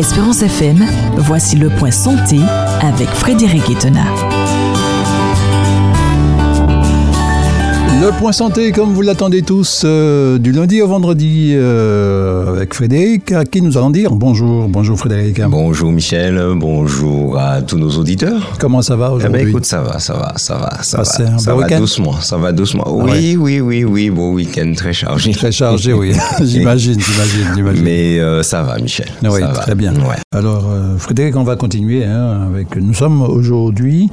Espérance FM, voici le point santé avec Frédéric Etena. Le point santé, comme vous l'attendez tous, euh, du lundi au vendredi euh, avec Frédéric, à qui nous allons dire bonjour. Bonjour Frédéric. Bonjour Michel, bonjour à tous nos auditeurs. Comment ça va Eh aujourd'hui ben, écoute, ça va, ça va, ça va, ça Passez va. un Ça bon va doucement, ça va doucement. ouais. Oui, oui, oui, oui, bon week-end très chargé. Très chargé, oui. j'imagine, j'imagine, j'imagine. Mais euh, ça va, Michel. Oui, ça va. très bien. Ouais. Alors, Frédéric, on va continuer hein, avec. Nous sommes aujourd'hui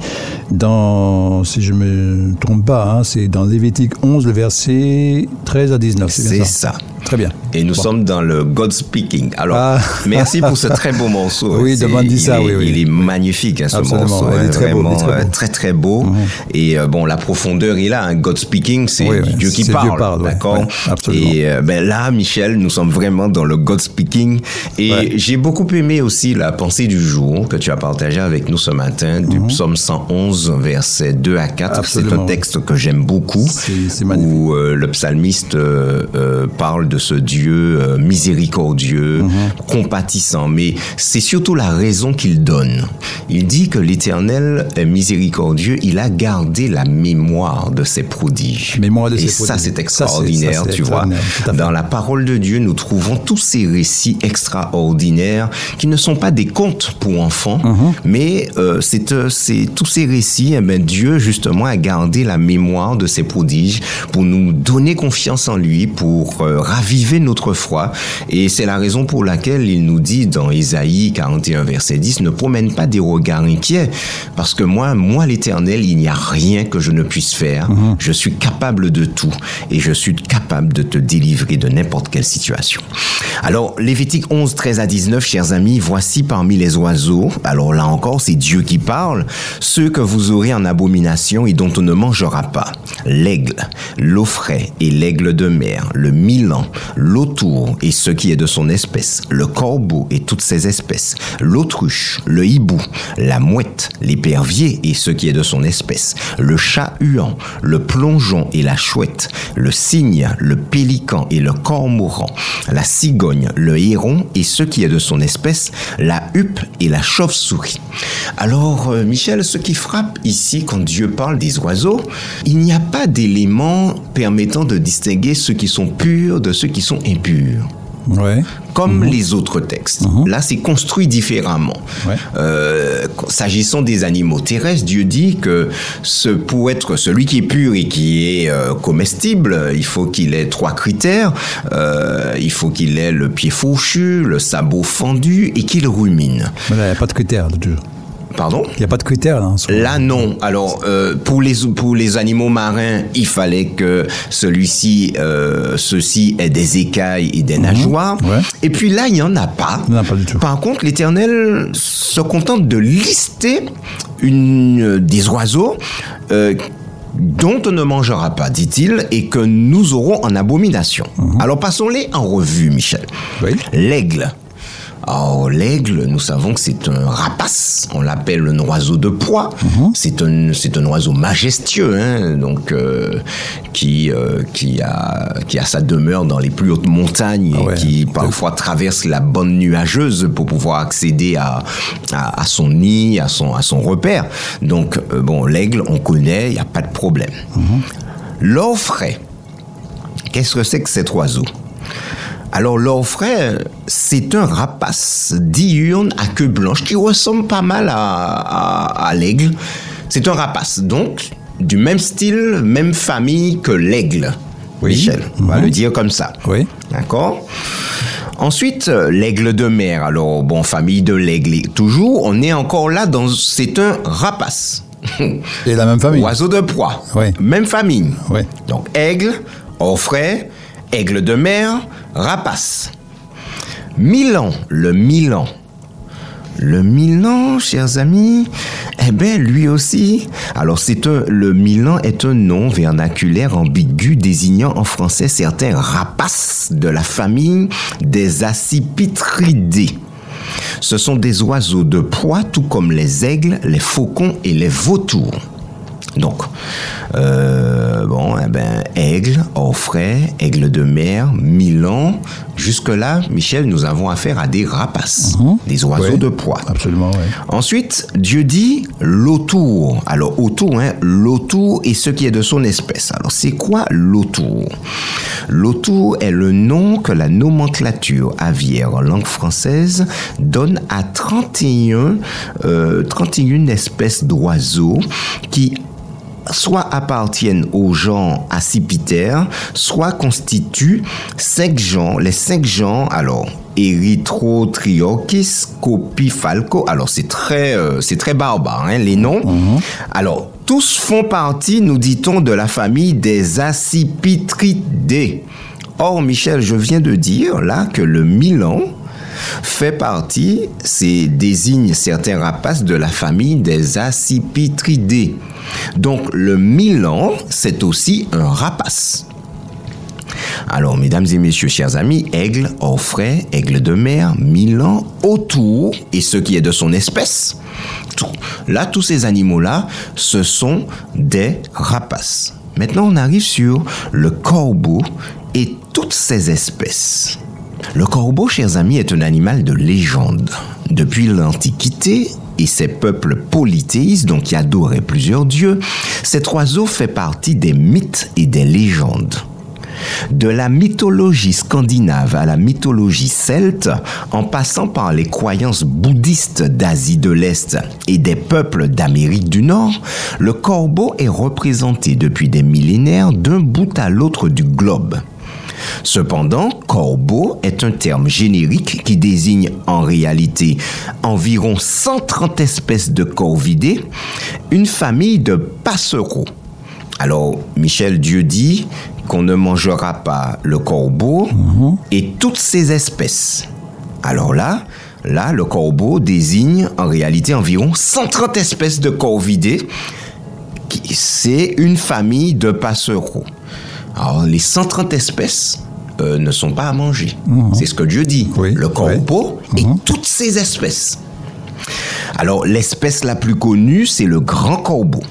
dans, si je me trompe pas, hein, c'est dans Lévitique 11, le verset 13 à 19. C'est ça. Très bien. Et nous Bon. sommes dans le God Speaking. Alors, Ah. merci pour ce très beau morceau. Oui, C'est- demande il ça, est- oui, oui. Il est magnifique, hein, ce Absolument, morceau. il est hein, beau, est très beau. euh, très, très beau. Et euh, bon, la profondeur est là. Un God Speaking, c'est Oui, Dieu qui parle. Parle, D'accord ouais, absolument. Et euh, ben là, Michel, nous sommes vraiment dans le God Speaking. Et Ouais. j'ai beaucoup aimé aussi la pensée du jour que tu as partagée avec nous ce matin, du psaume 111, versets 2 à 4. C'est Mhm. Un texte que j'aime beaucoup. C'est- magnifique. Où euh, le psalmiste euh, parle de ce Dieu euh, miséricordieux, Mhm. compatissant, mais c'est surtout la raison qu'il donne. Il dit que l'Éternel est miséricordieux, il a gardé la mémoire de ses prodiges. Mémoire de Et ses ça, prodiges. c'est extraordinaire, ça, tu vois. extraordinaire. Dans la parole de Dieu, nous trouvons tous ces récits extraordinaires qui ne sont pas des contes pour enfants, Mhm. mais euh, c'est euh, c'est- tous ces récits, eh ben, Dieu justement a gardé la mémoire de ses prodiges pour nous donner confiance en lui, pour euh, raviver notre foi. Et c'est la raison pour laquelle il nous dit dans Ésaïe 41, verset 10, ne promène pas des regards inquiets, parce que moi, moi l'Éternel, il n'y a rien que je ne puisse faire. Mhm. Je suis capable de tout et je suis capable de te délivrer de n'importe quelle situation. Alors, Lévitique 11, 13 à 19, chers amis, voici parmi les oiseaux, alors là encore, c'est Dieu qui parle, ceux que vous aurez en abomination et dont on ne mangera pas. L'aigle, l'offret et l'aigle de mer, le milan, l'autour et ce qui est de son espèce, le corbeau et toutes ses espèces, l'autruche, le hibou, la mouette, l'épervier et ce qui est de son espèce, le chat huant, le plongeon et la chouette, le cygne, le pélican et le cormoran, la cigogne, le héron et ce qui est de son espèce, la huppe et la chauve-souris. Alors, euh, Michel, ce qui frappe ici quand Dieu parle des oiseaux, il n'y a pas d'éléments permettant de distinguer ceux qui sont purs de ceux qui sont impurs Ouais. comme les autres textes. Là, c'est construit différemment. Ouais. Euh, S'agissant des animaux terrestres, Dieu dit que ce, pour être celui qui est pur et qui est euh, comestible, il faut qu'il ait trois critères. Euh, il faut qu'il ait le pied fourchu, le sabot fendu et qu'il rumine. Il n'y a pas de critères, toujours. Pardon? Il n'y a pas de critères, là. en soi. Là, non. Alors, euh, pour, les, pour les animaux marins, il fallait que celui-ci, euh, ceux-ci aient des écailles et des nageoires. Ouais. Et puis là, il n'y en a pas. Non, pas du tout. Par contre, l'Éternel se contente de lister une, euh, des oiseaux dont on ne mangera pas, dit-il, et que nous aurons en abomination. Alors, passons-les en revue, Michel. Oui. L'aigle. Alors, l'aigle, nous savons que c'est un rapace. On l'appelle un oiseau de proie. C'est un, c'est un oiseau majestueux, hein, donc euh, qui euh, qui a qui a sa demeure dans les plus hautes montagnes Ah et qui parfois traverse la bande nuageuse pour pouvoir accéder à à, à son nid, à son à son repère. Donc euh, bon, l'aigle, on connaît, il y a pas de problème. L'orfraie. Qu'est-ce que c'est que cet oiseau? Alors l'orfraie, c'est un rapace diurne à queue blanche qui ressemble pas mal à, à- à l'aigle. C'est un rapace, donc du même style, même famille que l'aigle. Oui. Michel, on va Mhm. le dire comme ça. Oui. D'accord Ensuite, euh, l'aigle de mer. Alors, bon, famille de l'aigle. Toujours, on est encore là dans... C'est un rapace. Et la même famille. Oiseau de proie. Ouais. Même famille. Ouais. Donc aigle, orfraie, aigle de mer, rapace. Milan, le Milan. Le Milan, chers amis, eh bien, lui aussi. Alors, c'est un, le Milan est un nom vernaculaire ambigu désignant en français certains rapaces de la famille des accipitridés. Ce sont des oiseaux de proie, tout comme les aigles, les faucons et les vautours. Donc, euh, bon, eh ben, aigle, orfraie, aigle de mer, milan, jusque-là, Michel, nous avons affaire à des rapaces, des oiseaux de proie. Absolument, oui. Ensuite, Dieu dit l'autour. Alors, autour, hein, l'autour et ce qui est de son espèce. Alors, c'est quoi l'autour? L'autour est le nom que la nomenclature aviaire en langue française donne à 31, euh, 31 espèces d'oiseaux qui soit appartiennent au genre Accipiter, soit constituent cinq genres. Les cinq genres, alors, Erythrotriorchis, Copifalco. Alors, c'est très, euh, c'est très barbare, hein, les noms. Alors, tous font partie, nous dit-on, de la famille des Accipitridés. Or, Michel, je viens de dire là que le Milan fait partie, c'est désigne certains rapaces de la famille des Accipitridés. Donc le Milan, c'est aussi un rapace. Alors, mesdames et messieurs, chers amis, aigle, orfraie, aigle de mer, milan, autour, et ce qui est de son espèce, là, tous ces animaux-là, ce sont des rapaces. Maintenant, on arrive sur le corbeau et toutes ses espèces. Le corbeau, chers amis, est un animal de légende. Depuis l'Antiquité et ses peuples polythéistes, donc qui adoraient plusieurs dieux, cet oiseau fait partie des mythes et des légendes. De la mythologie scandinave à la mythologie celte, en passant par les croyances bouddhistes d'Asie de l'Est et des peuples d'Amérique du Nord, le corbeau est représenté depuis des millénaires d'un bout à l'autre du globe. Cependant, corbeau est un terme générique qui désigne en réalité environ 130 espèces de corvidés, une famille de passereaux. Alors, Michel Dieu dit qu'on ne mangera pas le corbeau et toutes ses espèces. Alors là, là, le corbeau désigne en réalité environ 130 espèces de corvidés. C'est une famille de passereaux. Alors, les 130 espèces euh, ne sont pas à manger. C'est ce que Dieu dit. Oui, le corbeau et toutes ses espèces. Alors, l'espèce la plus connue, c'est le grand corbeau.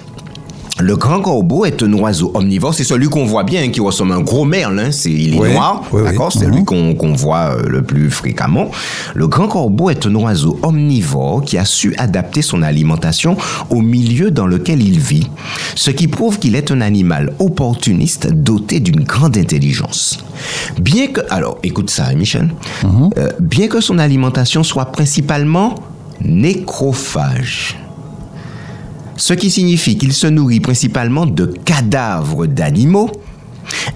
Le grand corbeau est un oiseau omnivore. C'est celui qu'on voit bien, hein, qui ressemble à un gros merle. hein. C'est, il est Oui, noir, oui, oui. d'accord? C'est Mhm. lui qu'on, qu'on voit euh, le plus fréquemment. Le grand corbeau est un oiseau omnivore qui a su adapter son alimentation au milieu dans lequel il vit, ce qui prouve qu'il est un animal opportuniste doté d'une grande intelligence. Bien que, alors, écoute ça, Michel. Euh, bien que son alimentation soit principalement nécrophage ce qui signifie qu'il se nourrit principalement de cadavres d'animaux,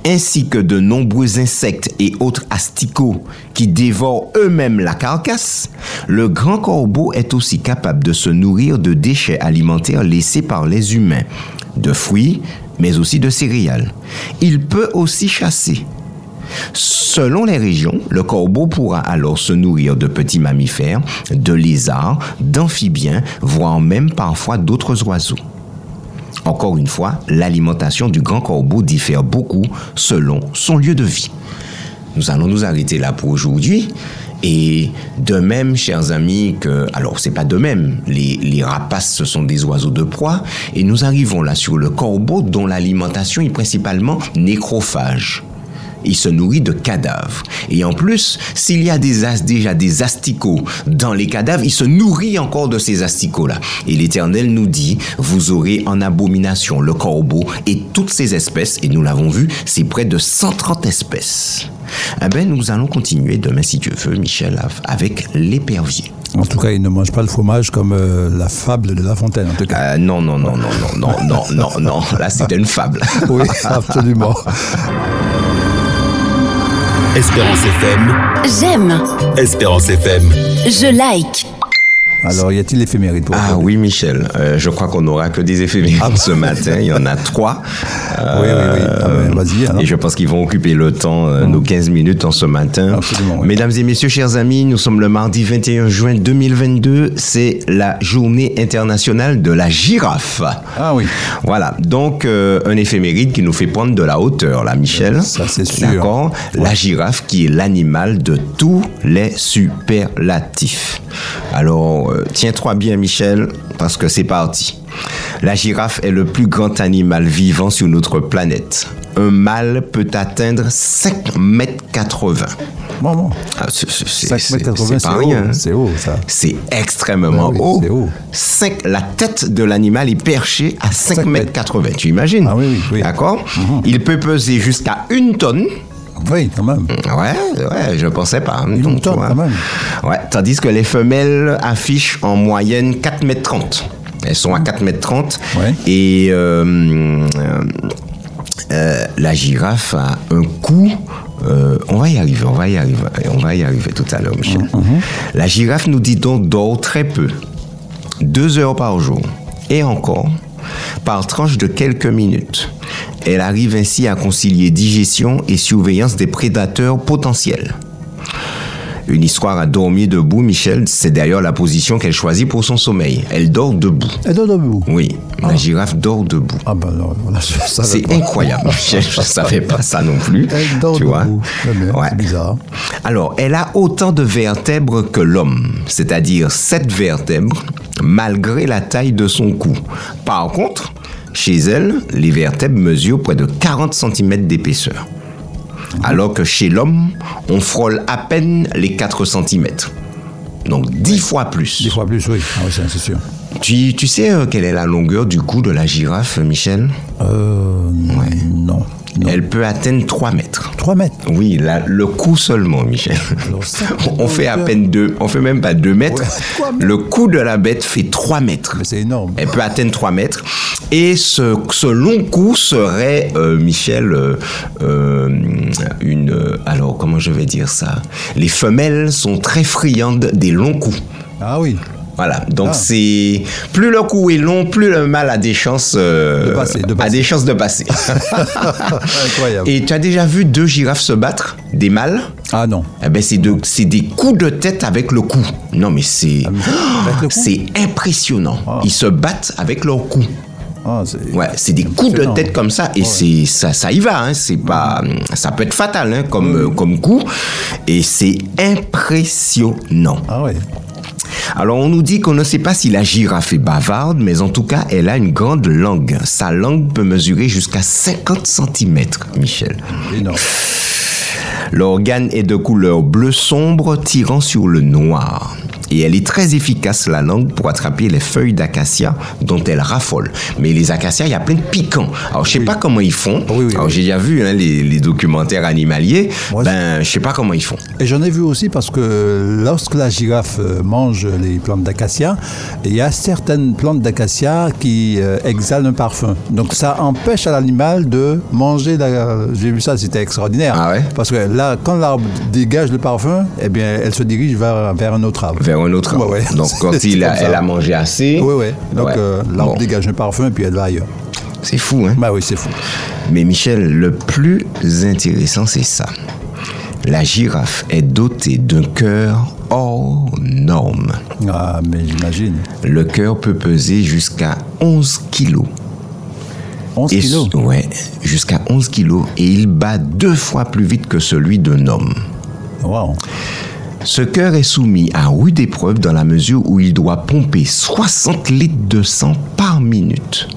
ainsi que de nombreux insectes et autres asticots qui dévorent eux-mêmes la carcasse, le grand corbeau est aussi capable de se nourrir de déchets alimentaires laissés par les humains, de fruits, mais aussi de céréales. Il peut aussi chasser. Selon les régions, le corbeau pourra alors se nourrir de petits mammifères, de lézards, d'amphibiens, voire même parfois d'autres oiseaux. Encore une fois, l'alimentation du grand corbeau diffère beaucoup selon son lieu de vie. Nous allons nous arrêter là pour aujourd'hui. Et de même, chers amis, que, alors c'est pas de même, les, les rapaces ce sont des oiseaux de proie, et nous arrivons là sur le corbeau dont l'alimentation est principalement nécrophage. Il se nourrit de cadavres. Et en plus, s'il y a des as- déjà des asticots dans les cadavres, il se nourrit encore de ces asticots-là. Et l'Éternel nous dit, vous aurez en abomination le corbeau et toutes ces espèces, et nous l'avons vu, c'est près de 130 espèces. Eh ben, nous allons continuer demain, si Dieu veut, Michel, avec l'épervier. En tout cas, il ne mange pas le fromage comme euh, la fable de La Fontaine, en tout cas. Euh, non, non, non, non, non, non, non, non, non, là c'était une fable. Oui, absolument. Espérance FM, J'aime, Espérance FM. je like. Alors, y a-t-il l'éphéméride pour Ah oui, Michel, euh, je crois qu'on n'aura que des éphémérides ce matin. Il y en a trois. Oui, oui, oui. Ah ben, vas-y, alors. Et je pense qu'ils vont occuper le temps, euh, nos 15 minutes en ce matin. Absolument, oui. Mesdames et messieurs, chers amis, nous sommes le mardi 21 juin 2022. C'est la journée internationale de la girafe. Ah oui. Voilà, donc euh, un éphéméride qui nous fait prendre de la hauteur, là, Michel. Ça, c'est sûr. D'accord La girafe qui est l'animal de tous les superlatifs. Alors, euh, tiens-toi bien, Michel, parce que c'est parti. La girafe est le plus grand animal vivant sur notre planète. Un mâle peut atteindre 5 mètres 80. Bon, bon. Ah, c'est- c'est- c'est- 5 c'est- mètres 80, c'est c'est pas haut. rien. hein. C'est haut, ça. C'est extrêmement oui, haut. c'est haut. La tête de l'animal est perchée à 5 Cinq mètres mètres. 80. Tu imagines? Ah oui, oui, oui. D'accord? Il peut peser jusqu'à une tonne. Oui, quand même. Ouais, ouais, je pensais pas. donc, quand même. Ouais, tandis que les femelles affichent en moyenne 4 mètres 30. Elles sont à 4 mètres 30. Ouais. Et euh, euh, euh, la girafe a un cou. on va y arriver, on va y arriver, on va y arriver tout à l'heure, Michel. La girafe nous dit donc dort très peu, deux heures par jour, et encore par tranche de quelques minutes. Elle arrive ainsi à concilier digestion et surveillance des prédateurs potentiels. Une histoire à dormir debout, Michel, c'est d'ailleurs la position qu'elle choisit pour son sommeil. Elle dort debout. Et dort debout? Oui, la girafe dort debout. Ah ben non, C'est incroyable, Michel. Je ne savais pas ça non plus. Elle dort tu debout. Ouais. C'est bizarre. Alors, elle a autant de vertèbres que l'homme, c'est-à-dire sept vertèbres, malgré la taille de son cou. Par contre, chez elle, les vertèbres mesurent près de 40 cm d'épaisseur. Alors que chez l'homme, on frôle à peine les 4 cm. Donc 10 fois plus. Des fois plus, oui. Ah oui, c'est sûr. Tu, tu sais euh, quelle est la longueur du cou de la girafe, Michel? Euh, non. Non. Elle peut atteindre 3 mètres. 3 mètres. Oui, le cou seulement, Michel. Alors on fait à peine deux, on fait même pas deux mètres. Ouais. Le cou de la bête fait 3 mètres. C'est énorme. Elle peut atteindre 3 mètres. Et ce, ce long cou serait, euh, Michel, euh, euh, une... euh, Alors, comment je vais dire ça? Les femelles sont très friandes des longs coups. Ah oui. Voilà, donc Ah. c'est plus le cou est long, plus le mâle a des chances euh, De passer, de a des chances de passer. Incroyable. Et tu as déjà vu deux girafes se battre, des mâles? Ah non. eh ben, c'est de- c'est des coups de tête avec le cou. Non, mais c'est. Cou C'est impressionnant. Ah. Ils se battent avec leur cou. Ah, c'est... Ouais, c'est des coups de tête comme ça et c'est ça, ça y va. Hein, c'est pas, ça peut être fatal hein, comme euh, comme coup et c'est impressionnant. Ah ouais. Alors on nous dit qu'on ne sait pas si la girafe est bavarde, mais en tout cas elle a une grande langue. Sa langue peut mesurer jusqu'à 50 cm, Michel. Énorme. L'organe est de couleur bleu sombre tirant sur le noir. Et elle est très efficace, la langue, pour attraper les feuilles d'acacia dont elle raffole. Mais les acacias, il y a plein de piquants. Alors, je sais pas comment ils font. Oui, oui, Alors, oui. j'ai déjà vu hein, les, les documentaires animaliers. Moi, ben, je sais pas comment ils font. Et j'en ai vu aussi parce que lorsque la girafe euh, mange les plantes d'acacia, il y a certaines plantes d'acacia qui euh, exhalent un parfum. Donc ça empêche à l'animal de manger. La... J'ai vu ça, c'était extraordinaire. Ah ouais? Parce que là, quand l'arbre dégage le parfum, eh bien, elle se dirige vers, vers un autre arbre. Vers un autre. Ouais, ouais. Donc, quand il a, elle a mangé assez. Oui, oui. Donc euh, l'arbre Bon, dégage un parfum et puis elle va ailleurs. C'est fou, hein? Bah oui, c'est fou. Mais Michel, le plus intéressant, c'est ça. La girafe est dotée d'un cœur hors norme. Ah, mais j'imagine. Le cœur peut peser jusqu'à 11 kilos. 11 Et kilos? Ouais, jusqu'à 11 kilos. Et il bat deux fois plus vite que celui d'un homme. Wow. Ce cœur est soumis à rude épreuve dans la mesure où il doit pomper 60 litres de sang par minute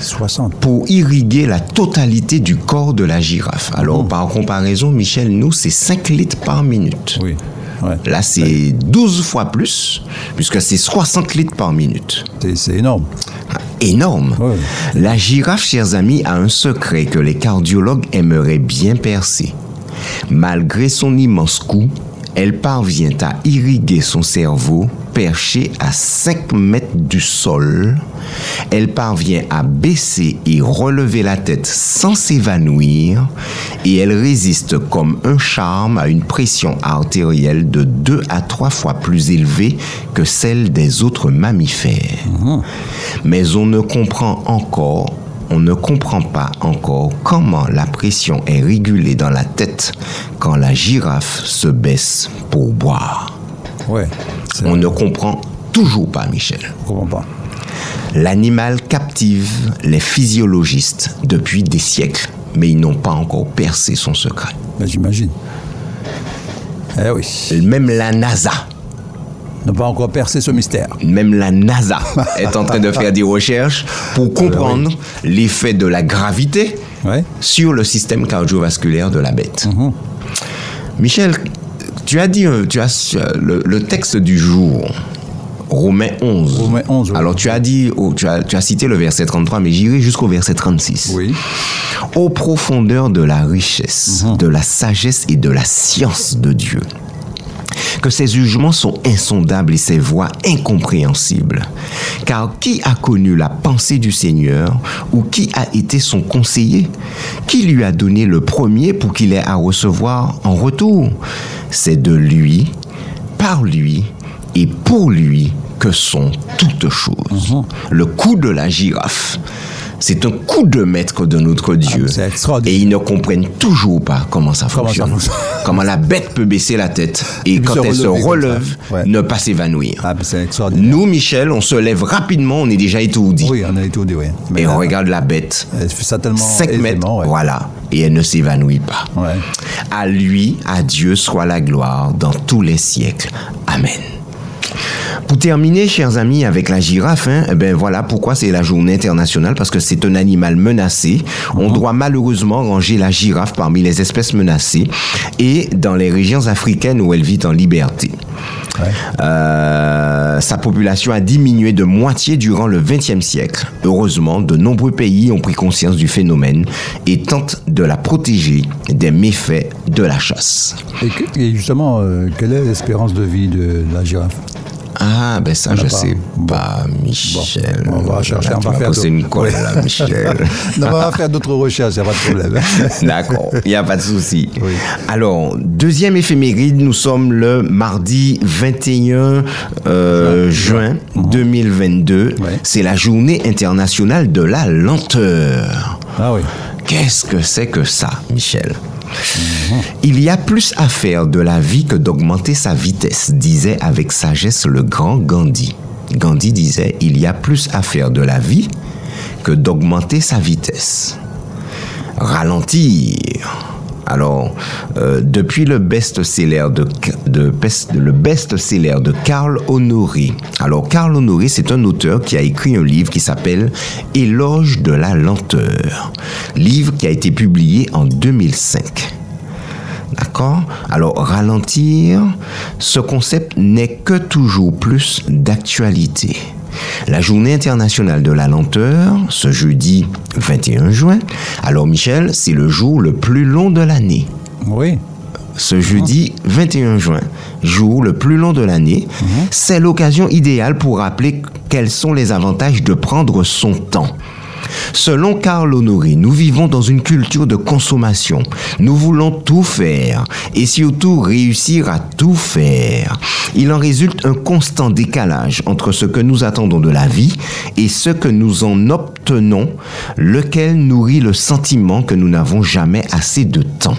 60. pour irriguer la totalité du corps de la girafe. Mmh. Alors, par comparaison, Michel, nous, c'est 5 litres par minute. Oui. Ouais. Là, c'est 12 fois plus, puisque c'est 60 litres par minute. C'est- énorme. Énorme. Ouais. La girafe, chers amis, a un secret que les cardiologues aimeraient bien percer. Malgré son immense cou, elle parvient à irriguer son cerveau perché à 5 mètres du sol. Elle parvient à baisser et relever la tête sans s'évanouir et elle résiste comme un charme à une pression artérielle de 2 à 3 fois plus élevée que celle des autres mammifères. Mais on ne comprend encore on ne comprend pas encore comment la pression est régulée dans la tête quand la girafe se baisse pour boire. Ouais. On ne comprend toujours pas, Michel. Comprends pas. L'animal captive les physiologistes depuis des siècles, mais ils n'ont pas encore percé son secret. J'imagine. Eh oui. Même la NASA, n'a pas encore percé ce mystère. même la NASA est en train de faire des recherches pour comprendre l'effet de la gravité sur le système cardiovasculaire de la bête. Michel, tu as dit, euh, tu as euh, le, le texte du jour. Romains 11. Romains 11, oui. Alors tu as dit, oh, tu, as, tu as cité le verset 33, mais j'irai jusqu'au verset 36. Oui. Aux profondeurs de la richesse, Mhm. de la sagesse et de la science de Dieu. Que ses jugements sont insondables et ses voies incompréhensibles. Car qui a connu la pensée du Seigneur ou qui a été son conseiller? Qui lui a donné le premier pour qu'il ait à recevoir en retour? C'est de lui, par lui et pour lui que sont toutes choses. Le coup de la girafe. C'est un coup de maître de notre Dieu. c'est extraordinaire. et ils ne comprennent toujours pas comment ça Comment fonctionne. Comment la bête peut baisser la tête et, quand se elle se relève. Ouais. ne pas s'évanouir. Ah, c'est extraordinaire. Nous, Michel, on se lève rapidement, on est déjà étourdi. Oui, on a étourdi, oui. Mais Et là, on regarde la bête. Elle fait ça tellement 5 mètres, ouais. voilà. Et elle ne s'évanouit pas. Ouais. À lui, à Dieu soit la gloire dans tous les siècles. Amen. Pour terminer, chers amis, avec la girafe, hein, eh ben voilà pourquoi c'est la journée internationale, parce que c'est un animal menacé. On Mhm. doit malheureusement ranger la girafe parmi les espèces menacées et dans les régions africaines où elle vit en liberté. Ouais. Euh, sa population a diminué de moitié durant le XXe siècle. Heureusement, de nombreux pays ont pris conscience du phénomène et tentent de la protéger des méfaits de la chasse. Et justement, euh, quelle est l'espérance de vie de la girafe? Ah, ben ça, je pas. sais pas, Michel. Bon, on va chercher, Là, on va faire une colle, Ouais. là, Michel. Non, on va faire d'autres recherches, il n'y a pas de problème. D'accord, il n'y a pas de souci. Oui. Alors, deuxième éphéméride, nous sommes le mardi 21 euh, juin 2022. Ouais. C'est la journée internationale de la lenteur. Ah oui. Qu'est-ce que c'est que ça, Michel? Il y a plus à faire de la vie que d'augmenter sa vitesse, disait avec sagesse le grand Gandhi. Gandhi disait, il y a plus à faire de la vie que d'augmenter sa vitesse. Ralentir. Alors, euh, depuis le best-seller de, le Karl Honoré. Alors, Karl Honoré, c'est un auteur qui a écrit un livre qui s'appelle Éloge de la lenteur. Livre qui a été publié en 2005. D'accord? Alors, ralentir, ce concept n'est que toujours plus d'actualité. La journée internationale de la lenteur, ce jeudi 21 juin. Alors, Michel, c'est le jour le plus long de l'année. Oui. Ce jeudi 21 juin, jour le plus long de l'année, c'est l'occasion idéale pour rappeler quels sont les avantages de prendre son temps. Selon Karl Honoré, nous vivons dans une culture de consommation. Nous voulons tout faire et surtout réussir à tout faire. Il en résulte un constant décalage entre ce que nous attendons de la vie et ce que nous en obtenons, lequel nourrit le sentiment que nous n'avons jamais assez de temps.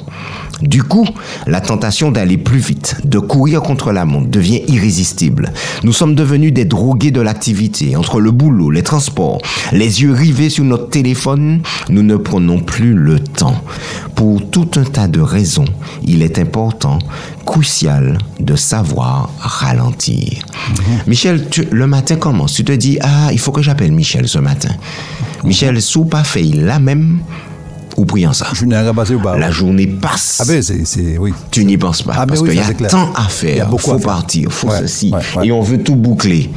Du coup, la tentation d'aller plus vite, de courir contre la montre devient irrésistible. Nous sommes devenus des drogués de l'activité. Entre le boulot, les transports, les yeux rivés sur notre téléphone, nous ne prenons plus le temps. Pour tout un tas de raisons, il est important, crucial, de savoir ralentir. Michel, tu- le matin commence. Tu te dis, ah, il faut que j'appelle Michel ce matin. Michel, sous pas fait la même ou priant ça. La journée passe. Ah ben, c'est, c'est- oui. tu n'y penses pas. Ah, parce oui, qu'il y a tant à Il y a faire. beaucoup faut à faire. partir, faut Ouais, ceci. ouais, ouais. Et on veut tout boucler.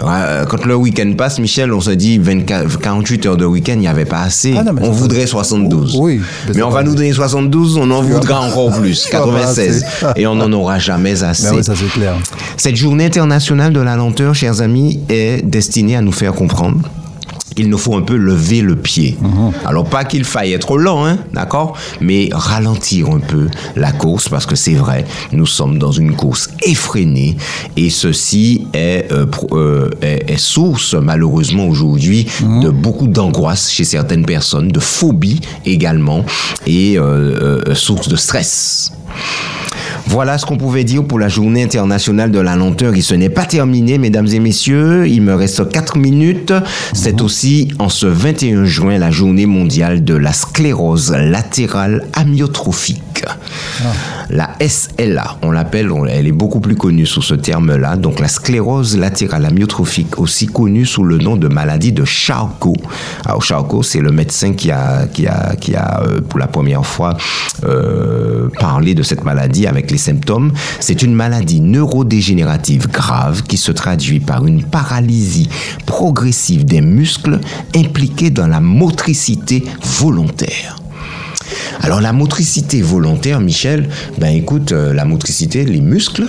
Ouais, euh, Quand le week-end passe, Michel, on se dit 24, 48 heures de week-end, il n'y avait pas assez. Ah non, on voudrait ça- 72. Oui, mais on va nous donner 72, on en voudra encore plus. Il y aura pas 96. assez. Et on n'en aura jamais assez. Ben oui, ça c'est clair. Cette journée internationale de la lenteur, chers amis, est destinée à nous faire comprendre il nous faut un peu lever le pied. Alors pas qu'il faille être lent, hein, d'accord, mais ralentir un peu la course parce que c'est vrai, nous sommes dans une course effrénée et ceci est, euh, euh, est, est source malheureusement aujourd'hui de beaucoup d'angoisse chez certaines personnes, de phobie également et euh, source de stress. Voilà ce qu'on pouvait dire pour la journée internationale de la lenteur. Et ce n'est pas terminé, mesdames et messieurs. Il me reste 4 minutes. C'est aussi en ce 21 juin la journée mondiale de la sclérose latérale amyotrophique. La SLA, on l'appelle, elle est beaucoup plus connue sous ce terme-là, donc la sclérose latérale amyotrophique, aussi connue sous le nom de maladie de Charcot. Alors Charcot, c'est le médecin qui a, qui a, qui a euh, pour la première fois euh, parlé de cette maladie avec les symptômes. C'est une maladie neurodégénérative grave qui se traduit par une paralysie progressive des muscles impliqués dans la motricité volontaire. Alors la motricité volontaire, Michel, ben écoute, euh, la motricité, les muscles,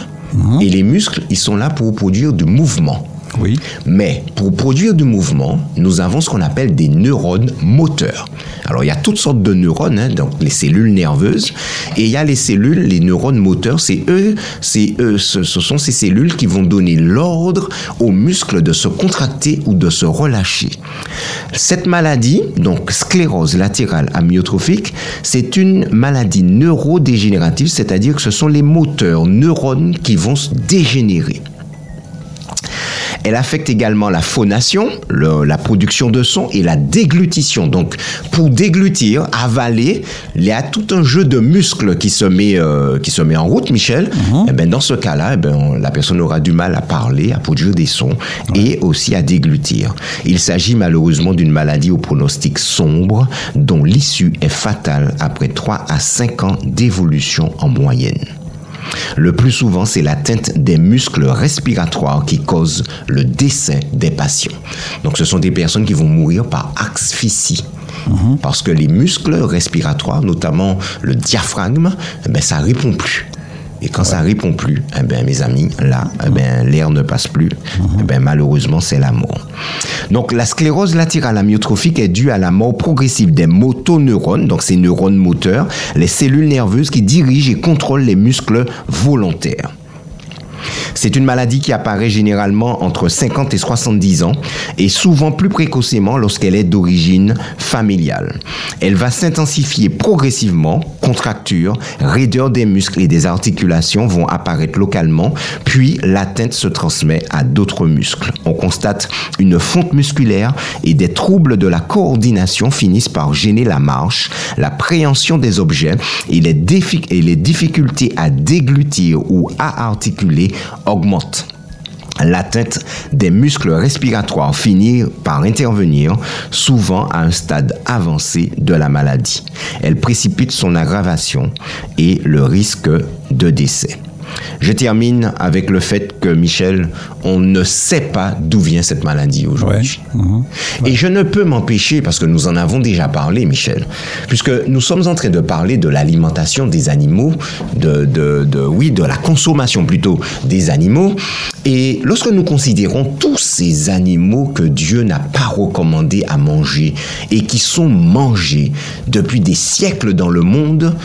et les muscles, ils sont là pour produire du mouvement. Oui. Mais pour produire du mouvement, nous avons ce qu'on appelle des neurones moteurs. Alors il y a toutes sortes de neurones, hein, donc les cellules nerveuses, et il y a les cellules, les neurones moteurs. C'est eux, c'est eux, ce, ce sont ces cellules qui vont donner l'ordre aux muscles de se contracter ou de se relâcher. Cette maladie, donc sclérose latérale amyotrophique, c'est une maladie neurodégénérative, c'est-à-dire que ce sont les moteurs, neurones qui vont se dégénérer. Elle affecte également la phonation, le- la production de son et la déglutition. Donc, pour déglutir, avaler, il y a tout un jeu de muscles qui se met, euh, qui se met en route, Michel. Eh ben, dans ce cas-là, eh ben, la personne aura du mal à parler, à produire des sons et aussi à déglutir. Il s'agit malheureusement d'une maladie au pronostic sombre dont l'issue est fatale après 3 à 5 ans d'évolution en moyenne. Le plus souvent, c'est l'atteinte des muscles respiratoires qui cause le décès des patients. Donc, ce sont des personnes qui vont mourir par asphyxie. Parce que les muscles respiratoires, notamment le diaphragme, eh ben, ça répond plus. Et quand ça répond plus, eh ben, mes amis, là, eh ben, l'air ne passe plus. Eh ben, malheureusement, c'est la mort. Donc, la sclérose latérale amyotrophique est due à la mort progressive des motoneurones, donc ces neurones moteurs, les cellules nerveuses qui dirigent et contrôlent les muscles volontaires. C'est une maladie qui apparaît généralement entre 50 et 70 ans et souvent plus précocement lorsqu'elle est d'origine familiale. Elle va s'intensifier progressivement, contractures, raideur des muscles et des articulations vont apparaître localement, puis l'atteinte se transmet à d'autres muscles. On constate une fonte musculaire et des troubles de la coordination finissent par gêner la marche, la préhension des objets et les, et les difficultés à déglutir ou à articuler augmentent. L'atteinte des muscles respiratoires finit par intervenir, souvent à un stade avancé de la maladie. Elle précipite son aggravation et le risque de décès. Je termine avec le fait que, Michel, on ne sait pas d'où vient cette maladie aujourd'hui. Et je ne peux m'empêcher, parce que nous en avons déjà parlé, Michel, puisque nous sommes en train de parler de l'alimentation des animaux, de, de, de- oui, de la consommation plutôt des animaux. Et lorsque nous considérons tous ces animaux que Dieu n'a pas recommandé à manger et qui sont mangés depuis des siècles dans le monde,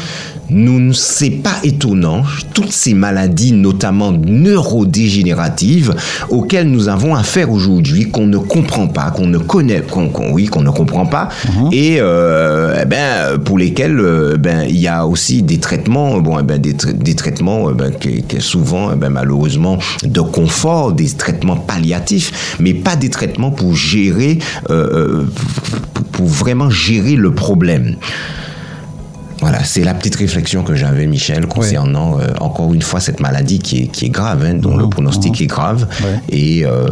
nous, c'est pas étonnant, toutes ces maladies, notamment neurodégénératives, auxquelles nous avons affaire aujourd'hui, qu'on ne comprend pas, qu'on ne connaît, qu'on, oui, qu'on ne comprend pas, et euh, eh ben, pour lesquels euh, ben, il y a aussi des traitements, bon, eh ben, des, tra- des traitements eh ben, qui, qui souvent, eh ben, malheureusement, de confort, des traitements palliatifs, mais pas des traitements pour gérer, euh, euh, pour- pour vraiment gérer le problème. Voilà, c'est la petite réflexion que j'avais, Michel, concernant euh, encore une fois cette maladie qui est, qui est grave, hein, dont le pronostic est grave Ouais. et euh,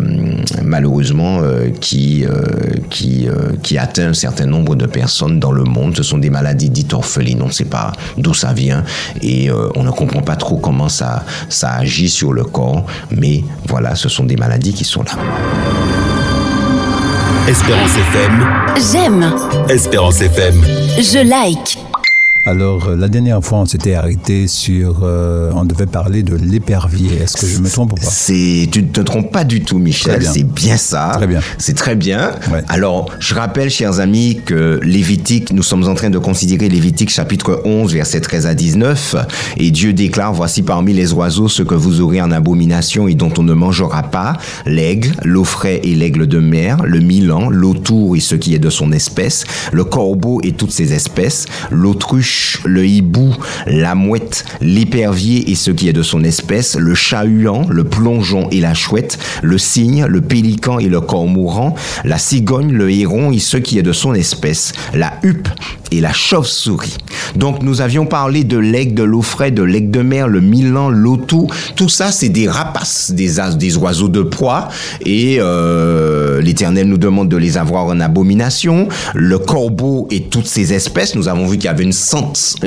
malheureusement euh, qui, euh, qui, euh, qui atteint un certain nombre de personnes dans le monde. Ce sont des maladies dites orphelines, on ne sait pas d'où ça vient et euh, on ne comprend pas trop comment ça, ça agit sur le corps, mais voilà, ce sont des maladies qui sont là. Espérance FM, J'aime. Espérance FM. Je like. Alors, euh, la dernière fois, on s'était arrêté sur. euh, on devait parler de l'épervier. Est-ce que je me trompe ou pas? C'est, tu ne te trompes pas du tout, Michel. C'est bien ça. Très bien. C'est très bien. Ouais. Alors, je rappelle, chers amis, que Lévitique, nous sommes en train de considérer Lévitique chapitre 11, versets 13 à 19. Et Dieu déclare, voici parmi les oiseaux ce que vous aurez en abomination et dont on ne mangera pas, l'aigle, l'eau-frais et l'aigle de mer, le milan, l'autour et ce qui est de son espèce, le corbeau et toutes ses espèces, l'autruche le hibou, la mouette, l'épervier et ce qui est de son espèce, le chat-huant, le plongeon et la chouette, le cygne, le pélican et le cormoran, la cigogne, le héron et ce qui est de son espèce, la huppe et la chauve-souris. Donc nous avions parlé de l'aigle, de l'eau-frais, de l'aigle de mer, le milan, l'autou. Tout ça, c'est des rapaces, des, oiseaux de proie. Et euh, l'Éternel nous demande de les avoir en abomination. Le corbeau et toutes ces espèces. Nous avons vu qu'il y avait une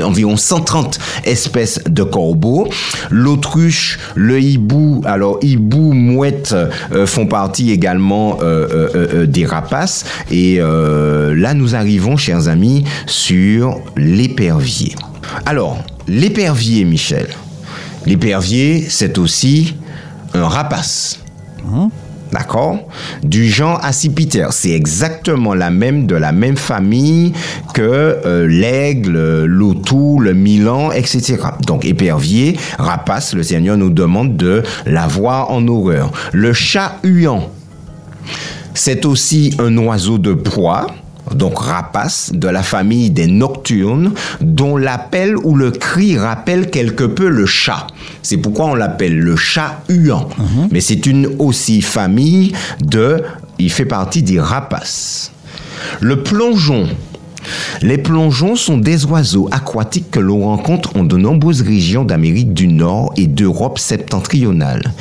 environ 130 espèces de corbeaux. L'autruche, le hibou. Alors hibou, mouette euh, font partie également euh, euh, des rapaces. Et là, nous arrivons, chers amis, sur l'épervier. Alors, l'épervier, Michel. L'épervier, c'est aussi un rapace. D'accord? Du genre Accipiter. C'est exactement la même, de la même famille que euh, l'aigle, l'autou, le milan, etc. Donc, épervier, rapace, le Seigneur nous demande de l'avoir en horreur. Le chat huant. C'est aussi un oiseau de proie, donc rapace, de la famille des nocturnes, dont l'appel ou le cri rappelle quelque peu le chat. C'est pourquoi on l'appelle le chat huant. Mais c'est une aussi famille de... Il fait partie des rapaces. Le plongeon. Les plongeons sont des oiseaux aquatiques que l'on rencontre en de nombreuses régions d'Amérique du Nord et d'Europe septentrionale.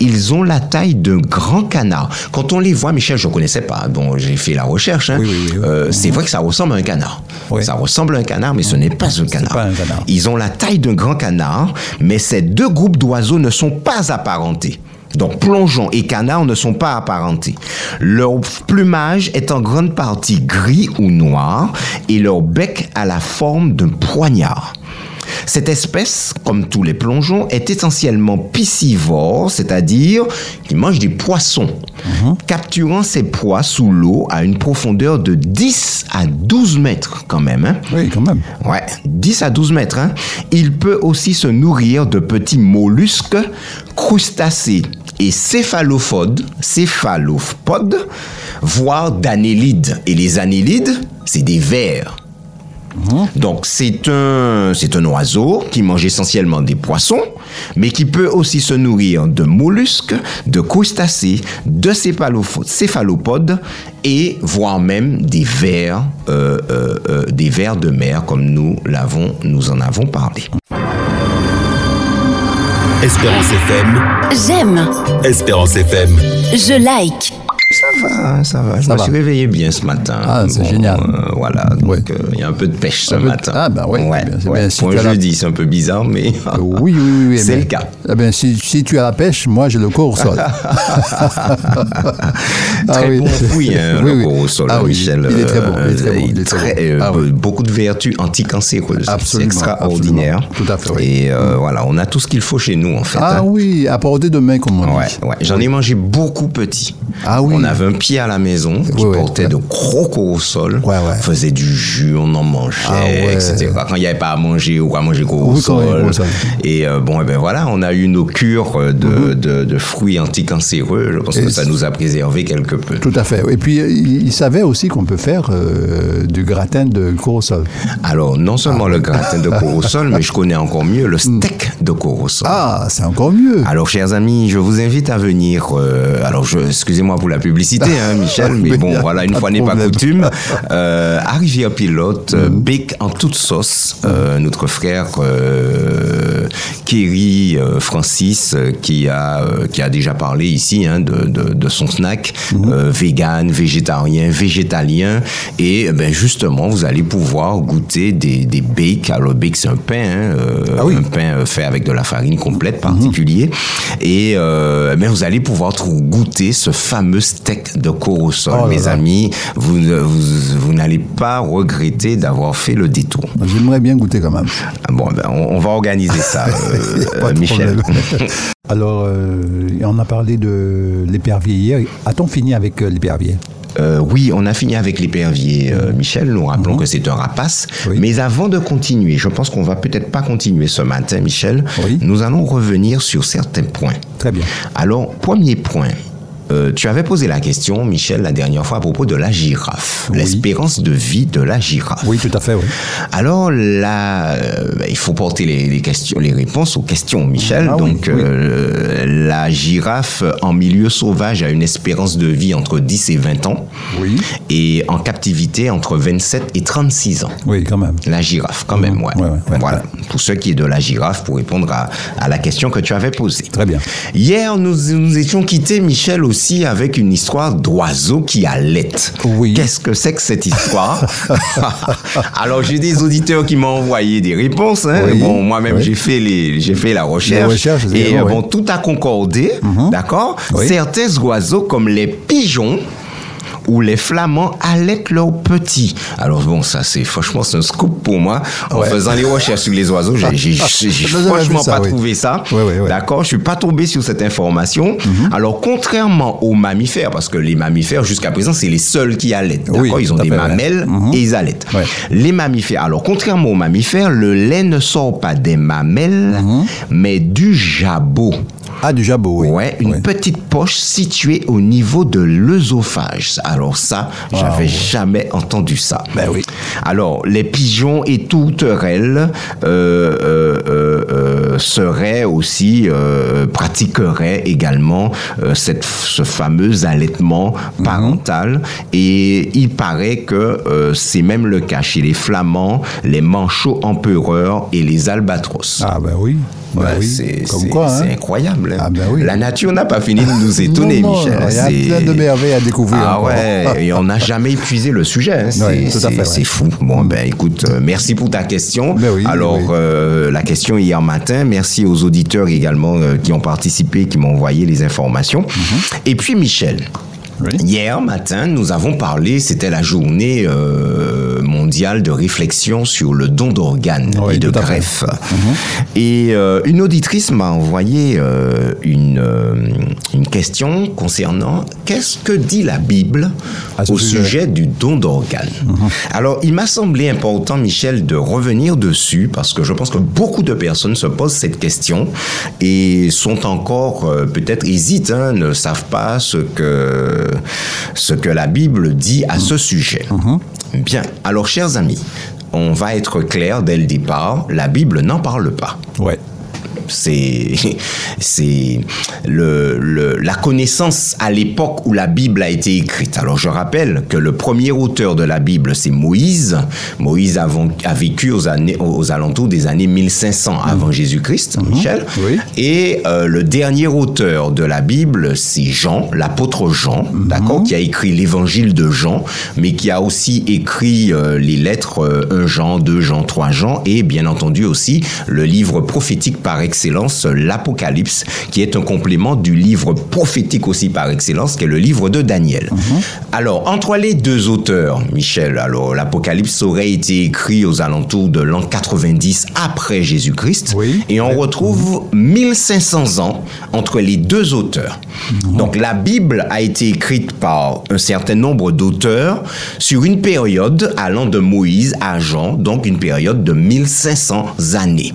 Ils ont la taille d'un grand canard. Quand on les voit, Michel, je ne connaissais pas. Bon, j'ai fait la recherche. hein. Oui, oui, oui. Euh, c'est vrai que ça ressemble à un canard. Oui. Ça ressemble à un canard, mais ce n'est pas un canard. pas un canard. Ils ont la taille d'un grand canard, mais ces deux groupes d'oiseaux ne sont pas apparentés. Donc, plongeons et canards ne sont pas apparentés. Leur plumage est en grande partie gris ou noir et leur bec a la forme d'un poignard. Cette espèce, comme tous les plongeons, est essentiellement piscivore, c'est-à-dire qu'il mange des poissons, capturant ses proies sous l'eau à une profondeur de 10 à 12 mètres quand même. hein. Oui, quand même. Ouais, 10 à 12 mètres. Hein. Il peut aussi se nourrir de petits mollusques, crustacés et céphalopodes, céphalopodes, voire d'annélides. Et les annélides, c'est des vers. Donc c'est un, c'est un oiseau qui mange essentiellement des poissons, mais qui peut aussi se nourrir de mollusques, de crustacés, de céphalopodes et voire même des vers, euh, euh, euh, des vers de mer comme nous l'avons, nous en avons parlé. Espérance FM, J'aime. Espérance FM. Je like. Ça va, ça va. Je Ça me va. suis réveillé bien ce matin. Ah, c'est génial. euh, voilà, donc Ouais. euh, il y a un peu de pêche ce de- matin. Ah, bah ouais, c'est bien, c'est bien. Si un as la- jeudi, c'est un peu bizarre, mais Euh, oui, oui, oui. oui, c'est le cas. Eh bien, si, si tu as la pêche, moi, j'ai le corps au sol. Très Ah oui. bon fruit, hein, Oui, le oui. corosol, Ah oui, Michel. il est très bon, il est très Euh, bon, il est très bon. euh, Ah oui. Beaucoup de vertus anticancéreuses. C'est Absolument, extraordinaire. Tout à fait, oui. Et euh, voilà, on a tout ce qu'il faut chez nous, en fait. Ah hein. oui, à portée de main, comme on Ouais, dit. ouais. J'en ai mangé beaucoup petit. Ah oui. On avait un pied à la maison qui Ouais, portait ouais. de gros corosol. Ouais, ouais. Faisait du jus, on en mangeait, Ah etc. Quand il n'y avait pas à manger ou à manger avait corosol. Et euh, bon, et ben voilà, on a eu nos cures euh, de, de, de fruits anticancéreux. Je pense Mhm. Et que ça nous a préservé quelque peu. Tout à fait. Et puis, euh, il, il savait aussi qu'on peut faire euh, du gratin de corosol. Alors, non seulement le gratin de corosol, mais je connais encore mieux le steak de corosol. Ah, c'est encore mieux. Alors, chers amis, je vous invite à venir. euh, alors, excusez-moi pour la publicité, hein, Michel, mais bon, voilà, une fois n'est pas coutume. Euh, à Pilote, euh, Bec en toute sauce. Euh, notre frère euh, Kerry Francis, qui a qui a déjà parlé ici hein, de, de, de son snack euh, vegan, végétarien, végétalien, et euh, ben justement, vous allez pouvoir goûter des des bakes. Alors, le bake c'est un pain, hein, Ah oui. un pain fait avec de la farine complète particulier. Et euh, mais vous allez pouvoir goûter ce fameux steak de corosol, Oh là mes là. amis. Vous, vous, vous n'allez pas regretter d'avoir fait le détour. J'aimerais bien goûter quand même. Ah Bon, ben, on, on va organiser ça, euh, de Michel. Alors, euh, on a parlé de l'épervier hier. A-t-on fini avec euh, l'épervier? Euh, oui, on a fini avec l'épervier, euh, Michel. Nous rappelons que c'est un rapace. Mhm. Oui. Mais avant de continuer, je pense qu'on va peut-être pas continuer ce matin, Michel. Oui. Nous allons revenir sur certains points. Très bien. Alors, premier point. Euh, tu avais posé la question, Michel, la dernière fois à propos de la girafe, Oui. l'espérance de vie de la girafe. Oui, tout à fait, oui. Alors là, euh, il faut porter les, les questions, les réponses aux questions, Michel. Ah Donc, oui. euh, la girafe en milieu sauvage a une espérance de vie entre 10 et 20 ans. Oui. Et en captivité entre 27 et 36 ans. Oui, quand même. La girafe, quand même, ouais. Ouais, ouais, ouais, voilà. Pour ce qui est de la girafe, pour répondre à, à la question que tu avais posée. Très bien. Hier, nous nous étions quittés, Michel, aussi avec une histoire d'oiseau qui allait. Oui. Qu'est-ce que c'est que cette histoire Alors, j'ai des auditeurs qui m'ont envoyé des réponses. hein. Oui. Bon, moi-même, Oui. j'ai fait les, j'ai fait la recherche. La recherche, c'est et bon, tout a concordé, d'accord? Oui. Certains oiseaux, comme les pigeons où les flamands allaitent leurs petits. Alors bon, ça c'est franchement c'est un scoop pour moi. En Ouais. faisant les recherches sur les oiseaux, j'ai franchement ça, pas oui. trouvé ça. D'accord, je suis pas tombé sur cette information. Mhm. Alors contrairement aux mammifères, parce que les mammifères jusqu'à présent c'est les seuls qui allaitent. D'accord, ils ont des mamelles Mhm. et ils allaitent. Ouais. Les mammifères. Alors contrairement aux mammifères, le lait ne sort pas des mamelles, Mhm. mais du jabot. Ah, du jabot, oui. Ouais, une petite poche située au niveau de l'œsophage. Alors ça, j'avais ouais. jamais entendu ça. Ben oui. Alors, les pigeons et tourterelles euh, euh, euh, euh, seraient aussi, euh, pratiqueraient également euh, cette, ce fameux allaitement Mhm. parental. Et il paraît que c'est même le cas chez les flamands, les manchots empereurs et les albatros. Ah, ben oui. Oui. c'est hein. incroyable. hein. Ah ben oui. La nature n'a pas fini de nous étonner, Non, non, Michel. Il y a plein de merveilles à découvrir. Ah encore. ouais, et on n'a jamais épuisé le sujet. hein. C'est Ouais, fou. Bon, ben écoute, euh, merci pour ta question. Ben oui, Alors, euh, la question hier matin, merci aux auditeurs également euh, qui ont participé, qui m'ont envoyé les informations. Mhm. Et puis, Michel. Oui. Hier matin, nous avons parlé, c'était la journée euh, mondiale de réflexion sur le don d'organes Oui, et de fait. Mhm. greffe. Et euh, une auditrice m'a envoyé euh, une, une question concernant qu'est-ce que dit la Bible au sujet. Mhm. du don d'organes. Alors, il m'a semblé important, Michel, de revenir dessus parce que je pense que beaucoup de personnes se posent cette question et sont encore peut-être hésitent, hein, ne savent pas ce que ce que la Bible dit à ce sujet. Bien. Alors, chers amis. On va être clair dès le départ, la Bible n'en parle pas Ouais. C'est c'est le, le- la connaissance à l'époque où la Bible a été écrite. Alors je rappelle que le premier auteur de la Bible c'est Moïse. Moïse a, vécu aux années aux alentours des années 1500 avant Jésus-Christ, Michel. Oui. Et euh, le dernier auteur de la Bible c'est Jean, l'apôtre Jean, d'accord, qui a écrit l'évangile de Jean, mais qui a aussi écrit euh, les lettres euh, 1 Jean, 2 Jean, 3 Jean et bien entendu aussi le livre prophétique par excellence, l'Apocalypse, qui est un complément du livre prophétique aussi par excellence, qui est le livre de Daniel. Alors, entre les deux auteurs, Michel, alors l'Apocalypse aurait été écrit aux alentours de l'an 90 après Jésus-Christ, Oui. et on retrouve 1500 ans entre les deux auteurs. Donc la Bible a été écrite par un certain nombre d'auteurs sur une période allant de Moïse à Jean, donc une période de 1500 années.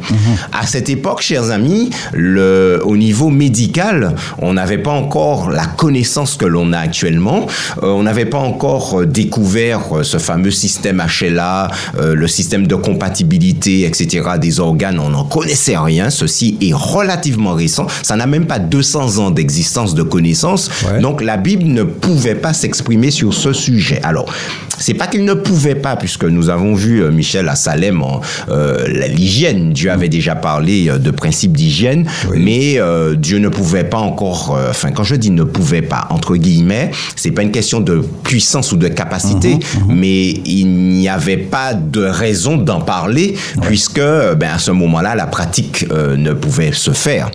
À cette époque, chers amis, le, au niveau médical, on n'avait pas encore la connaissance que l'on a actuellement. Euh, on n'avait pas encore euh, découvert euh, ce fameux système HLA, euh, le système de compatibilité, etc. des organes. On n'en connaissait rien. Ceci est relativement récent. Ça n'a même pas 200 ans d'existence de connaissances. Ouais. Donc la Bible ne pouvait pas s'exprimer sur ce sujet. Alors, c'est pas qu'il ne pouvait pas, puisque nous avons vu euh, Michel à Salem euh, l'hygiène. Dieu avait déjà parlé euh, de principes d'hygiène, Oui. mais euh, Dieu ne pouvait pas encore. Enfin, quand je dis ne pouvait pas, entre guillemets, c'est pas une question de puissance ou de capacité, mais il n'y avait pas de raison d'en parler, puisque ben, à ce moment-là, la pratique euh, ne pouvait se faire.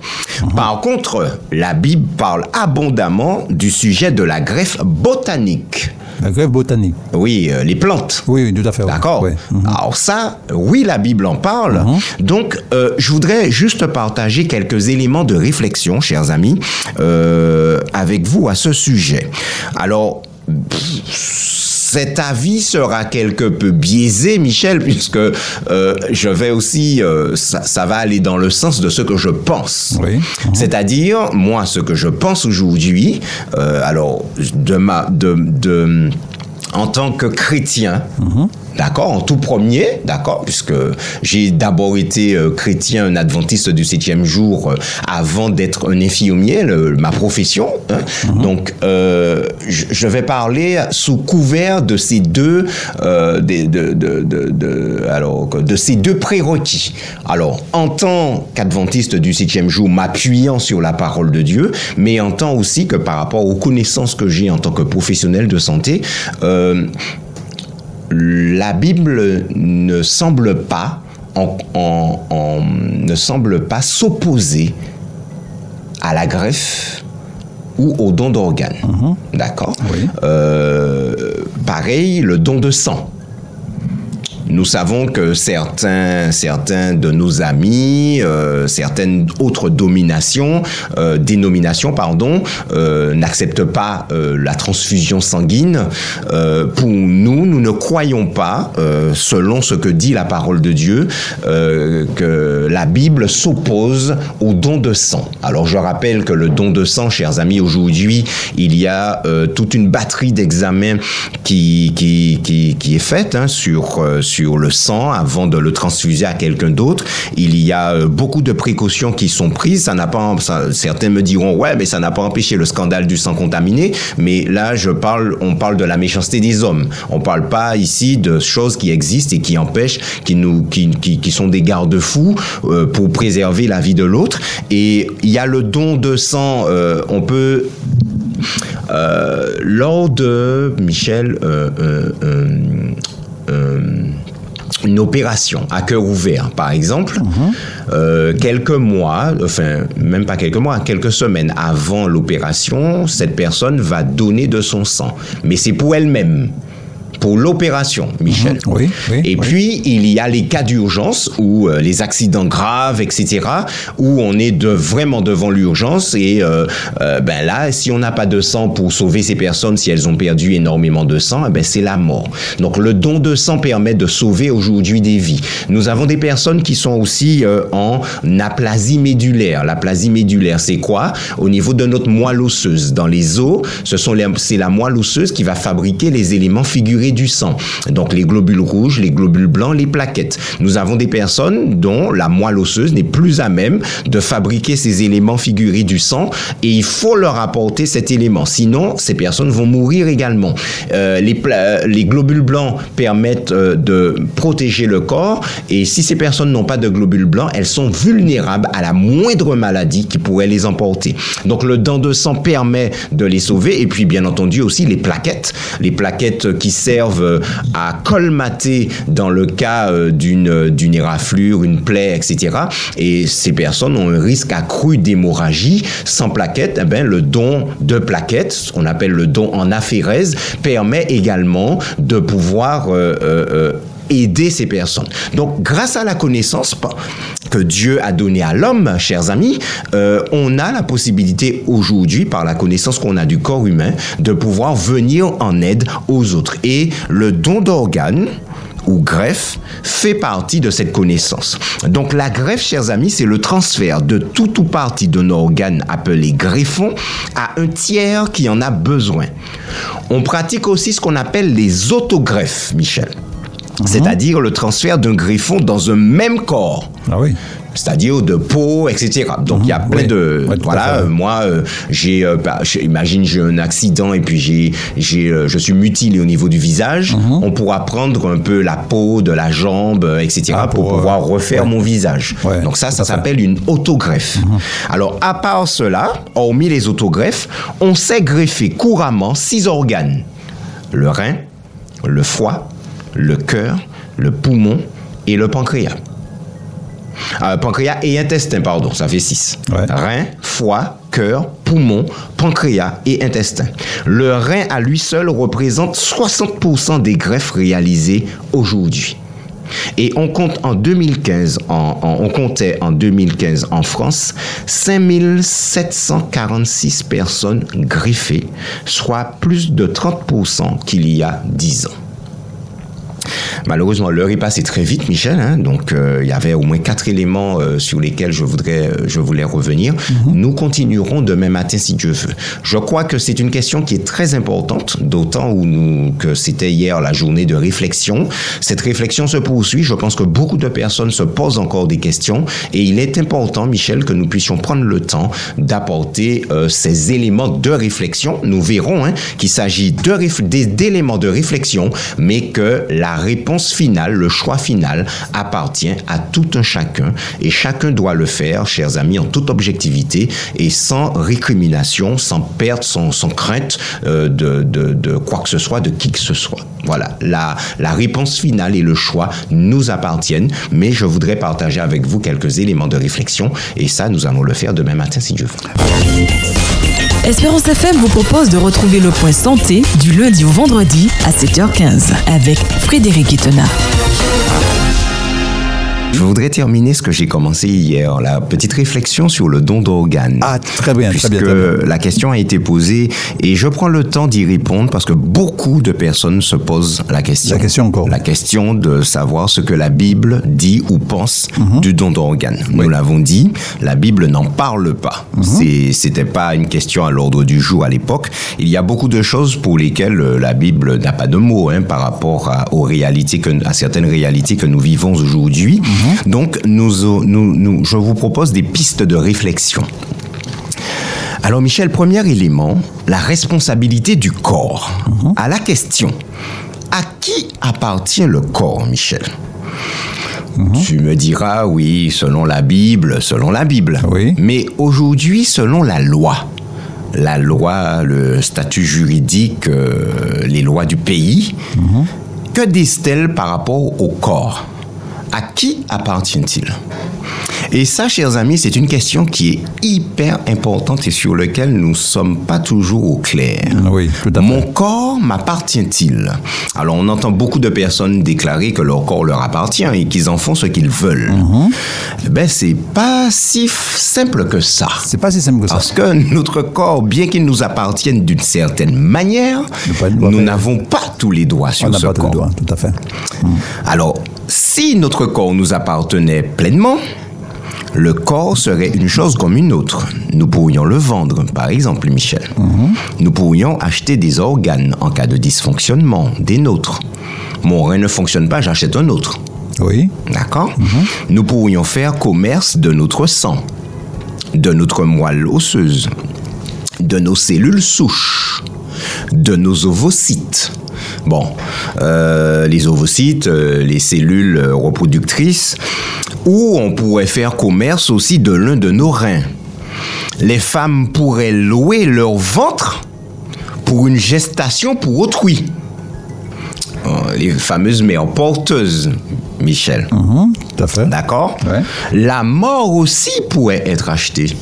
Par contre, la Bible parle abondamment du sujet de la greffe botanique. La grève botanique. Oui, euh, les plantes. Oui, oui, tout à fait. D'accord. Mhm. Alors ça, oui, la Bible en parle. Donc, euh, je voudrais juste partager quelques éléments de réflexion, chers amis, euh, avec vous à ce sujet. Alors, pff, cet avis sera quelque peu biaisé, Michel, puisque euh, je vais aussi, euh, ça, ça va aller dans le sens de ce que je pense. Oui. C'est-à-dire, moi, ce que je pense aujourd'hui, euh, alors, de ma, de, de, en tant que chrétien, D'accord, en tout premier, d'accord, puisque j'ai d'abord été euh, chrétien, un adventiste du septième jour, euh, avant d'être un infirmier, le- ma profession. hein. Donc, euh, je vais parler sous couvert de ces deux, euh, des- de, de, de, de- alors, de ces deux prérequis. Alors, en tant qu'adventiste du septième jour, m'appuyant sur la parole de Dieu, mais en tant aussi que par rapport aux connaissances que j'ai en tant que professionnel de santé, euh, la Bible ne semble pas en- en- en- ne semble pas s'opposer à la greffe ou au don d'organes. D'accord? Oui. Euh, Pareil, le don de sang. Nous savons que certains, certains de nos amis, euh, certaines autres dominations, euh, dénominations, pardon, euh, n'acceptent pas euh, la transfusion sanguine. Euh, pour nous, nous ne croyons pas, euh, selon ce que dit la parole de Dieu, que la Bible s'oppose au don de sang. Alors je rappelle que le don de sang, chers amis, aujourd'hui, il y a toute une batterie d'examens qui, qui, qui, qui est faite hein, sur, euh, sur le sang avant de le transfuser à quelqu'un d'autre. Il y a euh, beaucoup de précautions qui sont prises. Ça n'a pas, certains me diront, ouais, mais ça n'a pas empêché le scandale du sang contaminé. Mais là, je parle, on parle de la méchanceté des hommes. On parle pas ici de choses qui existent et qui empêchent, qui nous, qui, qui, sont des garde-fous euh, pour préserver la vie de l'autre. Et il y a le don de sang. euh, on peut lors de Michel, une opération à cœur ouvert, par exemple, euh, quelques mois, enfin même pas quelques mois, quelques semaines avant l'opération, cette personne va donner de son sang, mais c'est pour elle-même. Pour l'opération, Michel. Oui, oui, Et oui. puis, il y a les cas d'urgence ou euh, les accidents graves, etc., où on est de, vraiment devant l'urgence. Et euh, euh, ben là, si on n'a pas de sang pour sauver ces personnes, si elles ont perdu énormément de sang, eh ben c'est la mort. Donc, le don de sang permet de sauver aujourd'hui des vies. Nous avons des personnes qui sont aussi euh, en aplasie médulaire. L'aplasie médulaire, c'est quoi? Au niveau de notre moelle osseuse. Dans les os, ce sont les- c'est la moelle osseuse qui va fabriquer les éléments figurés du sang. Donc les globules rouges, les globules blancs, les plaquettes. Nous avons des personnes dont la moelle osseuse n'est plus à même de fabriquer ces éléments figurés du sang et il faut leur apporter cet élément. Sinon, ces personnes vont mourir également. Euh, les, pla- les globules blancs permettent euh, de protéger le corps et si ces personnes n'ont pas de globules blancs, elles sont vulnérables à la moindre maladie qui pourrait les emporter. Donc le don de sang permet de les sauver et puis bien entendu aussi les plaquettes, les plaquettes qui servent euh, à colmater dans le cas euh, d'une d'une éraflure, une plaie, etc. Et ces personnes ont un risque accru d'hémorragie. Sans plaquettes, eh ben, le don de plaquettes, ce qu'on appelle le don en aphérèse, permet également de pouvoir euh, euh, euh, aider ces personnes. Donc, grâce à la connaissance que Dieu a donnée à l'homme, chers amis, euh, on a la possibilité aujourd'hui, par la connaissance qu'on a du corps humain, de pouvoir venir en aide aux autres. Et le don d'organes, ou greffe fait partie de cette connaissance. Donc la greffe, chers amis, c'est le transfert de tout ou partie d'un organe appelé greffon à un tiers qui en a besoin. On pratique aussi ce qu'on appelle les autogreffes, Michel. C'est-à-dire le transfert d'un greffon dans un même corps Ah oui. c'est-à-dire de peau, etc. Donc il y a plein oui. de voilà. euh, moi, euh, j'ai euh, bah, je- imagine j'ai un accident et puis j'ai j'ai je suis mutilé au niveau du visage. Mhm. On pourra prendre un peu la peau de la jambe, etc. Ah, pour, pour, pouvoir refaire ouais. mon visage. Ouais, Donc ça, ça. Mhm. s'appelle une autogreffe. Alors à part cela, hormis les autogreffes, on sait greffer couramment six organes le rein, le foie, le cœur, le poumon et le pancréas. Euh, pancréas et intestin, pardon, ça fait six. Ouais. Rein, foie, cœur, poumon, pancréas et intestin. Le rein à lui seul représente 60% des greffes réalisées aujourd'hui. Et on compte en 2015, en- en- on comptait en 2015 en France 5746 personnes griffées, soit plus de 30% qu'il y a 10 ans. Malheureusement, l'heure est passée très vite, Michel. hein, donc, euh, il y avait au moins quatre éléments euh, sur lesquels je voudrais, euh, je voulais revenir. Nous continuerons demain matin si Dieu veut. Je crois que c'est une question qui est très importante, d'autant où nous, que c'était hier la journée de réflexion. Cette réflexion se poursuit. Je pense que beaucoup de personnes se posent encore des questions et il est important, Michel, que nous puissions prendre le temps d'apporter euh, ces éléments de réflexion. Nous verrons hein, qu'il s'agit de réf- d'éléments de réflexion, mais que la réponse finale, le choix final appartient à tout un chacun et chacun doit le faire, chers amis, en toute objectivité et sans récrimination, sans perdre son, son crainte euh, de, de, de quoi que ce soit, de qui que ce soit. Voilà, la, la réponse finale et le choix nous appartiennent, mais je voudrais partager avec vous quelques éléments de réflexion et ça, nous allons le faire demain matin si Dieu veut. Espérance FM vous propose de retrouver le point santé du lundi au vendredi à 7h15 avec Frédéric Itena. Je voudrais terminer ce que j'ai commencé hier, la petite réflexion sur le don d'organes. Ah, très bien, très Puisque bien, très bien. la question a été posée et je prends le temps d'y répondre parce que beaucoup de personnes se posent la question. La question encore. La question de savoir ce que la Bible dit ou pense Mhm. du don d'organes. Nous l'avons dit, la Bible n'en parle pas. Mhm. C'est C'était pas une question à l'ordre du jour à l'époque. Il y a beaucoup de choses pour lesquelles euh, la Bible n'a pas de mots hein, par rapport à, aux réalités que, à certaines réalités que nous vivons aujourd'hui. Mhm. Donc, nous, nous, nous, je vous propose des pistes de réflexion. Alors Michel, premier élément, la responsabilité du corps. À la question, à qui appartient le corps, Michel? Tu me diras, oui, selon la Bible, selon la Bible. Oui. Mais aujourd'hui, selon la loi, la loi, le statut juridique, euh, les lois du pays, que disent-elles par rapport au corps? À qui appartient-il? Et ça, chers amis, c'est une question qui est hyper importante et sur laquelle nous ne sommes pas toujours au clair. Oui, tout à fait. Mon corps m'appartient-il? Alors, on entend beaucoup de personnes déclarer que leur corps leur appartient et qu'ils en font ce qu'ils veulent. Mhm. Eh Ben, c'est pas si simple que ça. C'est pas si simple que ça. Parce que notre corps, bien qu'il nous appartienne d'une certaine manière, nous n'avons pas tous les doigts On sur n'a ce pas tout corps. le doigt, tout à fait. Alors, si notre corps nous appartenait pleinement, le corps serait une chose comme une autre. Nous pourrions le vendre, par exemple, Michel. Nous pourrions acheter des organes en cas de dysfonctionnement, des nôtres. Mon rein ne fonctionne pas, j'achète un autre. Oui, D'accord? Nous pourrions faire commerce de notre sang, de notre moelle osseuse, de nos cellules souches, de nos ovocytes. Bon, euh, les ovocytes, euh, les cellules euh, reproductrices, ou on pourrait faire commerce aussi de l'un de nos reins. Les femmes pourraient louer leur ventre pour une gestation pour autrui. Les fameuses mères porteuses, Michel. Mhm, tout à fait. D'accord? Ouais. La mort aussi pourrait être achetée.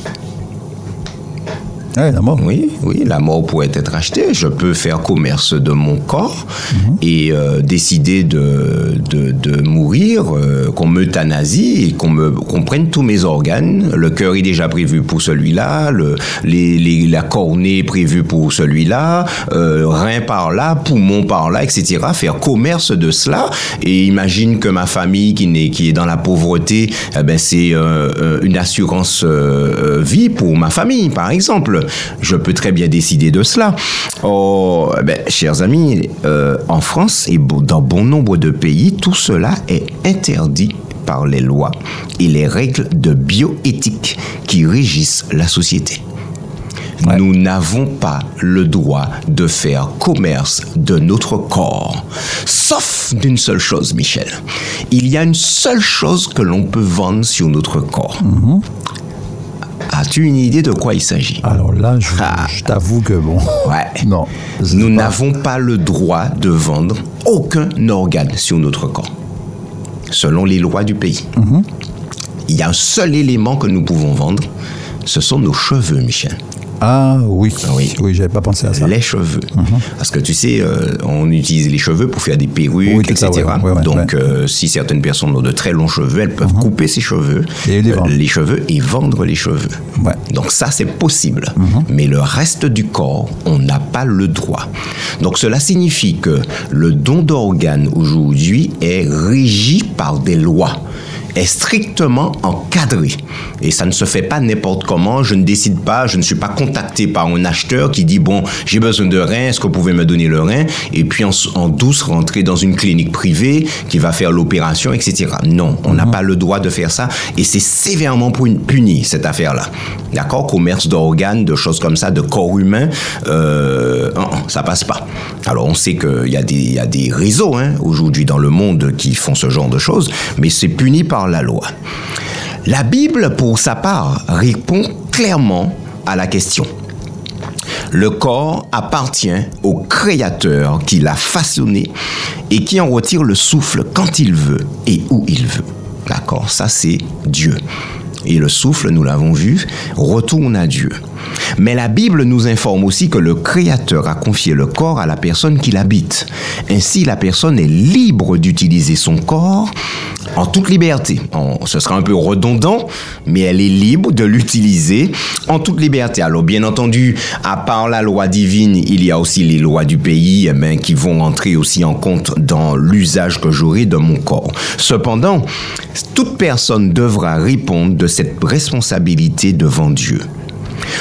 Ouais, la mort. Oui, oui, la mort pourrait être achetée. Je peux faire commerce de mon corps et euh, décider de, de, de mourir, euh, qu'on m'euthanasie et qu'on me qu'on prenne tous mes organes. Le cœur est déjà prévu pour celui-là, le, les, les- la cornée est prévue pour celui-là, euh, rein par là, poumon par là, etc. Faire commerce de cela et imagine que ma famille qui, n'est, qui est dans la pauvreté, eh ben c'est euh, euh, une assurance euh, vie pour ma famille, par exemple. Je peux très bien décider de cela. Oh, ben, chers amis, euh, en France et dans bon nombre de pays, tout cela est interdit par les lois et les règles de bioéthique qui régissent la société. Ouais. Nous n'avons pas le droit de faire commerce de notre corps. Sauf d'une seule chose, Michel. Il y a une seule chose que l'on peut vendre sur notre corps. As-tu une idée de quoi il s'agit? Alors là, je, Ah. je t'avoue que bon. Ouais. Non. Nous n'avons pas le droit de vendre aucun organe sur notre corps, selon les lois du pays. Il y a un seul élément que nous pouvons vendre, ce sont nos cheveux, Michel. Ah oui, Oui. oui, j'avais pas pensé à ça. Les cheveux. Parce que tu sais, euh, on utilise les cheveux pour faire des perruques, Oui, tout ça, etc. ouais, ouais, ouais, Donc, ouais. Mhm. euh, si certaines personnes ont de très longs cheveux, elles peuvent couper ces cheveux, Et les euh, vendre. les cheveux et vendre les cheveux. Donc ça, c'est possible. Mhm. Mais le reste du corps, on n'a pas le droit. Donc cela signifie que le don d'organes aujourd'hui est régi par des lois est strictement encadré. Et ça ne se fait pas n'importe comment. Je ne décide pas, je ne suis pas contacté par un acheteur qui dit, bon, j'ai besoin de rein, est-ce que vous pouvez me donner le rein? Et puis en, en douce, rentrer dans une clinique privée qui va faire l'opération, etc. Non, on n'a pas le droit de faire ça. Et c'est sévèrement puni- cette affaire-là. D'accord? Commerce d'organes, de choses comme ça, de corps humain, euh, non, ça passe pas. Alors on sait qu'il y, a des- y a des réseaux hein, aujourd'hui dans le monde qui font ce genre de choses, mais c'est puni par la loi. La Bible, pour sa part, répond clairement à la question. Le corps appartient au Créateur qui l'a façonné et qui en retire le souffle quand il veut et où il veut. D'accord Ça, c'est Dieu. Et le souffle, nous l'avons vu, retourne à Dieu. Mais la Bible nous informe aussi que le Créateur a confié le corps à la personne qui l'habite. Ainsi, la personne est libre d'utiliser son corps en toute liberté. Ce sera un peu redondant, mais elle est libre de l'utiliser en toute liberté. Alors, bien entendu, à part la loi divine, il y a aussi les lois du pays eh ben, qui vont entrer aussi en compte dans l'usage que j'aurai de mon corps. Cependant, toute personne devra répondre de cette responsabilité devant Dieu.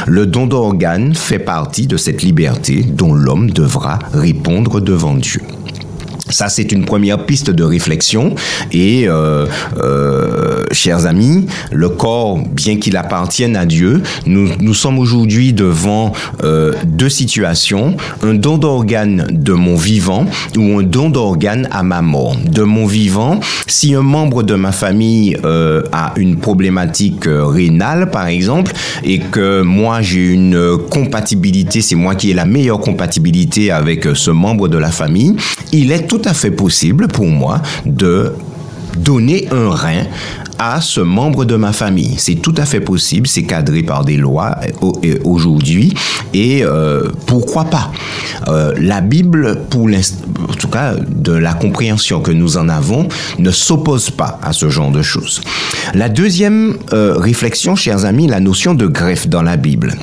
Le don d'organes fait partie de cette liberté dont l'homme devra répondre devant Dieu. Ça, c'est une première piste de réflexion. Et, euh, euh, chers amis, le corps, bien qu'il appartienne à Dieu, nous, nous sommes aujourd'hui devant euh, deux situations. Un don d'organe de mon vivant ou un don d'organe à ma mort. De mon vivant, si un membre de ma famille euh, a une problématique euh, rénale, par exemple, et que moi, j'ai une euh, compatibilité, c'est moi qui ai la meilleure compatibilité avec ce membre de la famille, il est tout à fait possible pour moi de donner un rein à ce membre de ma famille. C'est tout à fait possible, c'est cadré par des lois euh, euh, aujourd'hui et euh, pourquoi pas? La Bible, pour en tout cas de la compréhension que nous en avons, ne s'oppose pas à ce genre de choses. La deuxième réflexion, chers amis, la notion de greffe dans la Bible.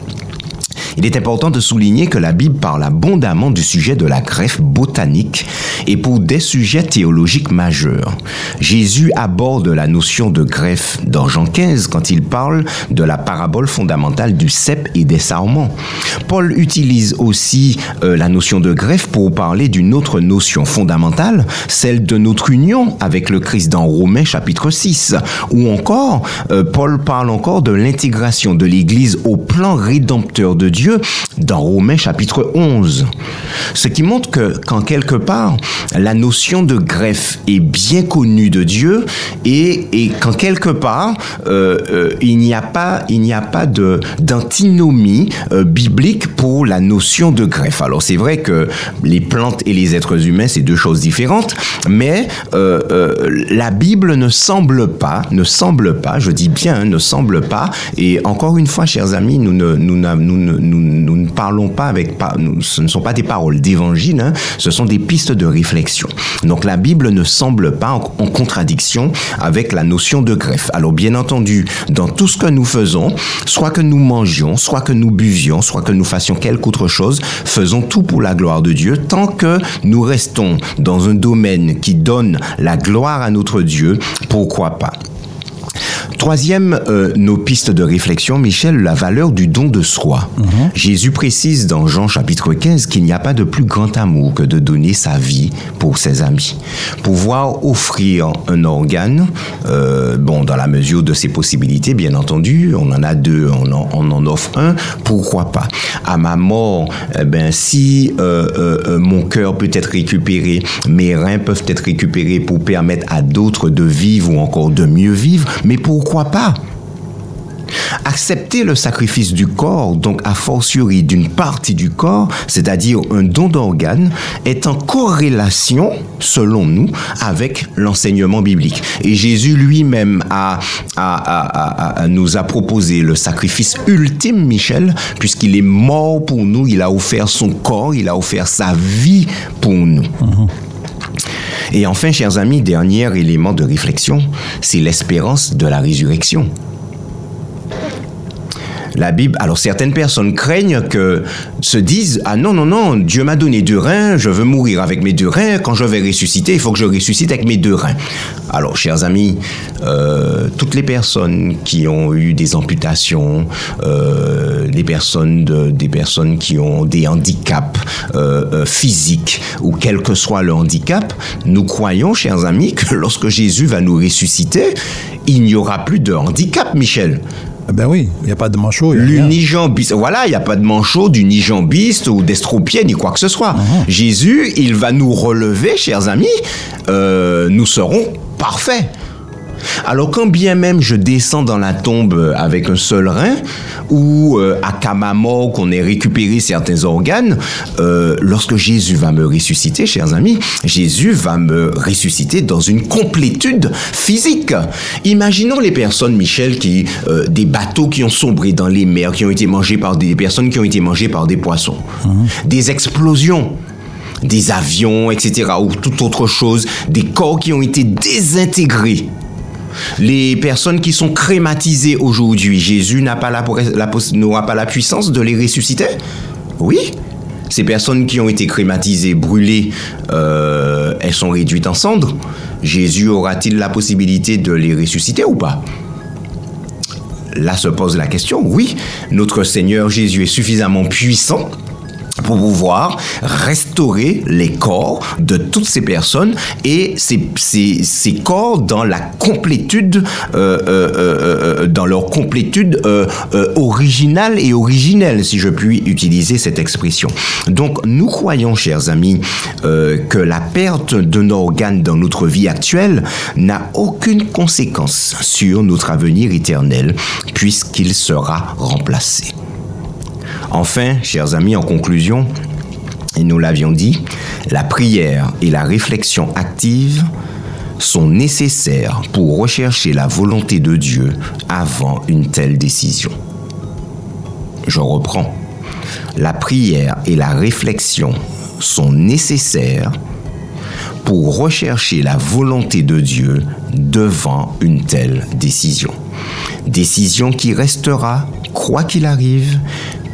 Il est important de souligner que la Bible parle abondamment du sujet de la greffe botanique et pour des sujets théologiques majeurs. Jésus aborde la notion de greffe dans Jean 15 quand il parle de la parabole fondamentale du cep et des sarments. Paul utilise aussi euh, la notion de greffe pour parler d'une autre notion fondamentale, celle de notre union avec le Christ dans Romains chapitre 6, ou encore euh, Paul parle encore de l'intégration de l'Église au plan rédempteur de Dieu dans Romains chapitre 11. Ce qui montre que, qu'en quelque part, la notion de greffe est bien connue de Dieu et, et qu'en quelque part, euh, euh, il n'y a pas, pas d'antinomie euh, biblique pour la notion de greffe. Alors c'est vrai que les plantes et les êtres humains, c'est deux choses différentes, mais la Bible ne semble pas, ne semble pas, je dis bien, hein, ne semble pas, et encore une fois, chers amis, nous ne, nous, nous, nous, ne parlons pas avec, nous- ce ne sont pas des paroles d'évangile, hein, ce sont des pistes de réflexion. Donc la Bible ne semble pas en, en contradiction avec la notion de greffe. Alors bien entendu, dans tout ce que nous faisons, soit que nous mangions, soit que nous buvions, soit que nous fassions quelque autre chose, faisons tout pour la gloire de Dieu, tant que nous restons dans un domaine qui donne la gloire à notre Dieu, pourquoi pas? Troisième, euh, nos pistes de réflexion, Michel, la valeur du don de soi. Jésus précise dans Jean chapitre 15 qu'il n'y a pas de plus grand amour que de donner sa vie pour ses amis. Pouvoir offrir un organe, euh, bon, dans la mesure de ses possibilités, bien entendu, on en a deux, on en, on en offre un, pourquoi pas? À ma mort, eh ben, si euh, euh, euh, mon cœur peut être récupéré, mes reins peuvent être récupérés pour permettre à d'autres de vivre ou encore de mieux vivre, mais pourquoi pas? Accepter le sacrifice du corps, donc a fortiori d'une partie du corps, c'est-à-dire un don d'organes, est en corrélation, selon nous, avec l'enseignement biblique. Et Jésus lui-même a, a, a, nous a proposé le sacrifice ultime, Michel, puisqu'il est mort pour nous, il a offert son corps, il a offert sa vie pour nous. Et enfin, chers amis, dernier élément de réflexion, c'est l'espérance de la résurrection. La Bible, alors certaines personnes craignent que se disent ah non non non Dieu m'a donné deux reins, je veux mourir avec mes deux reins. Quand je vais ressusciter, il faut que je ressuscite avec mes deux reins. Alors chers amis, euh, toutes les personnes qui ont eu des amputations, euh, des personnes de, des personnes qui ont des handicaps euh, physiques ou quel que soit le handicap, nous croyons chers amis que lorsque Jésus va nous ressusciter, il n'y aura plus de handicap, Michel. Ben oui, il n'y a pas de manchot. L'unijambiste, voilà, il n'y a pas de manchot, d'unijambiste ou d'estropié, ni quoi que ce soit. Uh-huh. Jésus, il va nous relever, chers amis, euh, nous serons parfaits. Alors quand bien même je descends dans la tombe avec un seul rein, ou euh, à mort qu'on ait récupéré certains organes, euh, lorsque Jésus va me ressusciter, chers amis, Jésus va me ressusciter dans une complétude physique. Imaginons les personnes, Michel, qui euh, des bateaux qui ont sombré dans les mers, qui ont été mangés par des personnes qui ont été mangées par des poissons, mhm. des explosions des avions, etc., ou toute autre chose, des corps qui ont été désintégrés les personnes qui sont crématisées aujourd'hui, Jésus n'aura pas la puissance de les ressusciter Oui. Ces personnes qui ont été crématisées, brûlées, euh, elles sont réduites en cendres. Jésus aura-t-il la possibilité de les ressusciter ou pas? Là se pose la question, oui, notre Seigneur Jésus est suffisamment puissant pour pouvoir restaurer les corps de toutes ces personnes et ces, corps dans la complétude, euh, euh, euh, dans leur complétude originale et originelle, si je puis utiliser cette expression. Donc, nous croyons, chers amis, que la perte d'un organe dans notre vie actuelle n'a aucune conséquence sur notre avenir éternel, puisqu'il sera remplacé. Enfin, chers amis, en conclusion, et nous l'avions dit, la prière et la réflexion active sont nécessaires pour rechercher la volonté de Dieu avant une telle décision. Je reprends. La prière et la réflexion sont nécessaires pour rechercher la volonté de Dieu devant une telle décision. Décision qui restera, quoi qu'il arrive,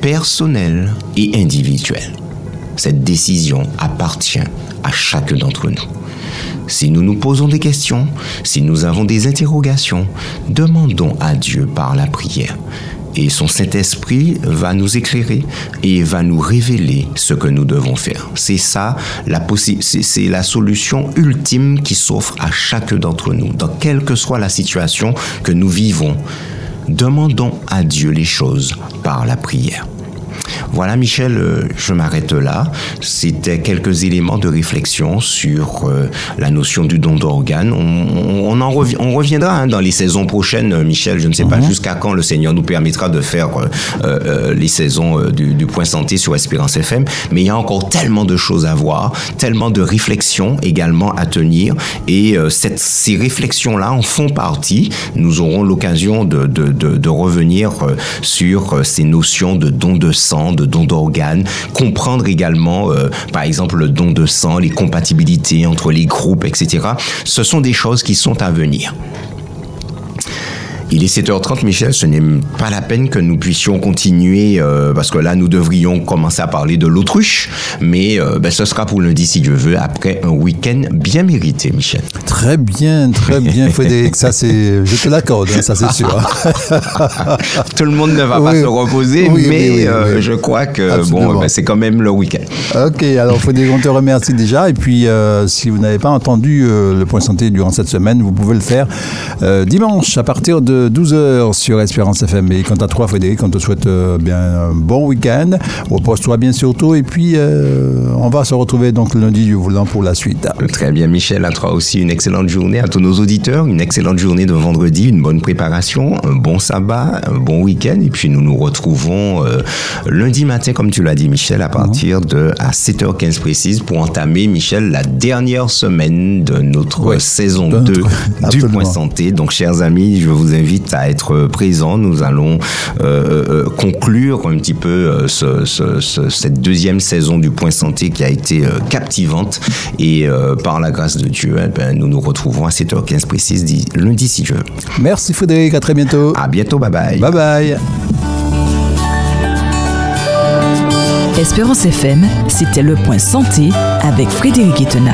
personnel et individuel. Cette décision appartient à chacun d'entre nous. Si nous nous posons des questions, si nous avons des interrogations, demandons à Dieu par la prière. Et son Saint-Esprit va nous éclairer et va nous révéler ce que nous devons faire. C'est ça, la c'est la solution ultime qui s'offre à chacun d'entre nous, dans quelle que soit la situation que nous vivons. Demandons à Dieu les choses par la prière. Voilà, Michel, euh, je m'arrête là. C'était quelques éléments de réflexion sur euh, la notion du don d'organes. On, en on reviendra hein, dans les saisons prochaines, euh, Michel. Je ne sais pas mhm. jusqu'à quand le Seigneur nous permettra de faire les saisons du, Point Santé sur Espérance FM. Mais il y a encore tellement de choses à voir, tellement de réflexions également à tenir. Et cette, ces réflexions-là en font partie. Nous aurons l'occasion de, de, de, revenir sur ces notions de don de sang, de don d'organes, comprendre également, euh, par exemple, le don de sang, les compatibilités entre les groupes, etc. Ce sont des choses qui sont à venir. Il est 7h30, Michel. Ce n'est pas la peine que nous puissions continuer euh, parce que là, nous devrions commencer à parler de l'autruche. Mais euh, ben, ce sera pour lundi, si Dieu veut, après un week-end bien mérité, Michel. Très bien, très bien, Frédéric. Ça, c'est, je te l'accorde, hein, ça, c'est sûr. Tout le monde ne va pas se reposer, mais euh, je crois que bon, ben, c'est quand même le week-end. Ok, alors Frédéric, on te remercie déjà. Et puis, si vous n'avez pas entendu le point santé durant cette semaine, vous pouvez le faire dimanche à partir de 12h sur Espérance FM. Et quant à toi, Frédéric, on te souhaite euh, bien un bon week-end. Repose-toi bien surtout. Et puis, euh, on va se retrouver donc lundi du volant pour la suite. Très bien, Michel. À toi aussi, une excellente journée. À tous nos auditeurs, une excellente journée de vendredi, une bonne préparation, un bon sabbat, un bon week-end. Et puis, nous nous retrouvons euh, lundi matin, comme tu l'as dit, Michel, à partir de à 7h15 précise pour entamer, Michel, la dernière semaine de notre Oui, saison de 2 notre- du. Point Santé. Donc, chers amis, je vous invite à être présents. Nous allons euh, euh, conclure un petit peu euh, ce- ce- ce- cette deuxième saison du Point Santé qui a été euh, captivante. Et euh, par la grâce de Dieu, eh ben, nous nous retrouvons à 7h15 précise di- lundi si Dieu. veut. Merci Frédéric, à très bientôt. À bientôt, bye bye. Bye bye. Espérance FM, c'était le point santé avec Frédéric Etena.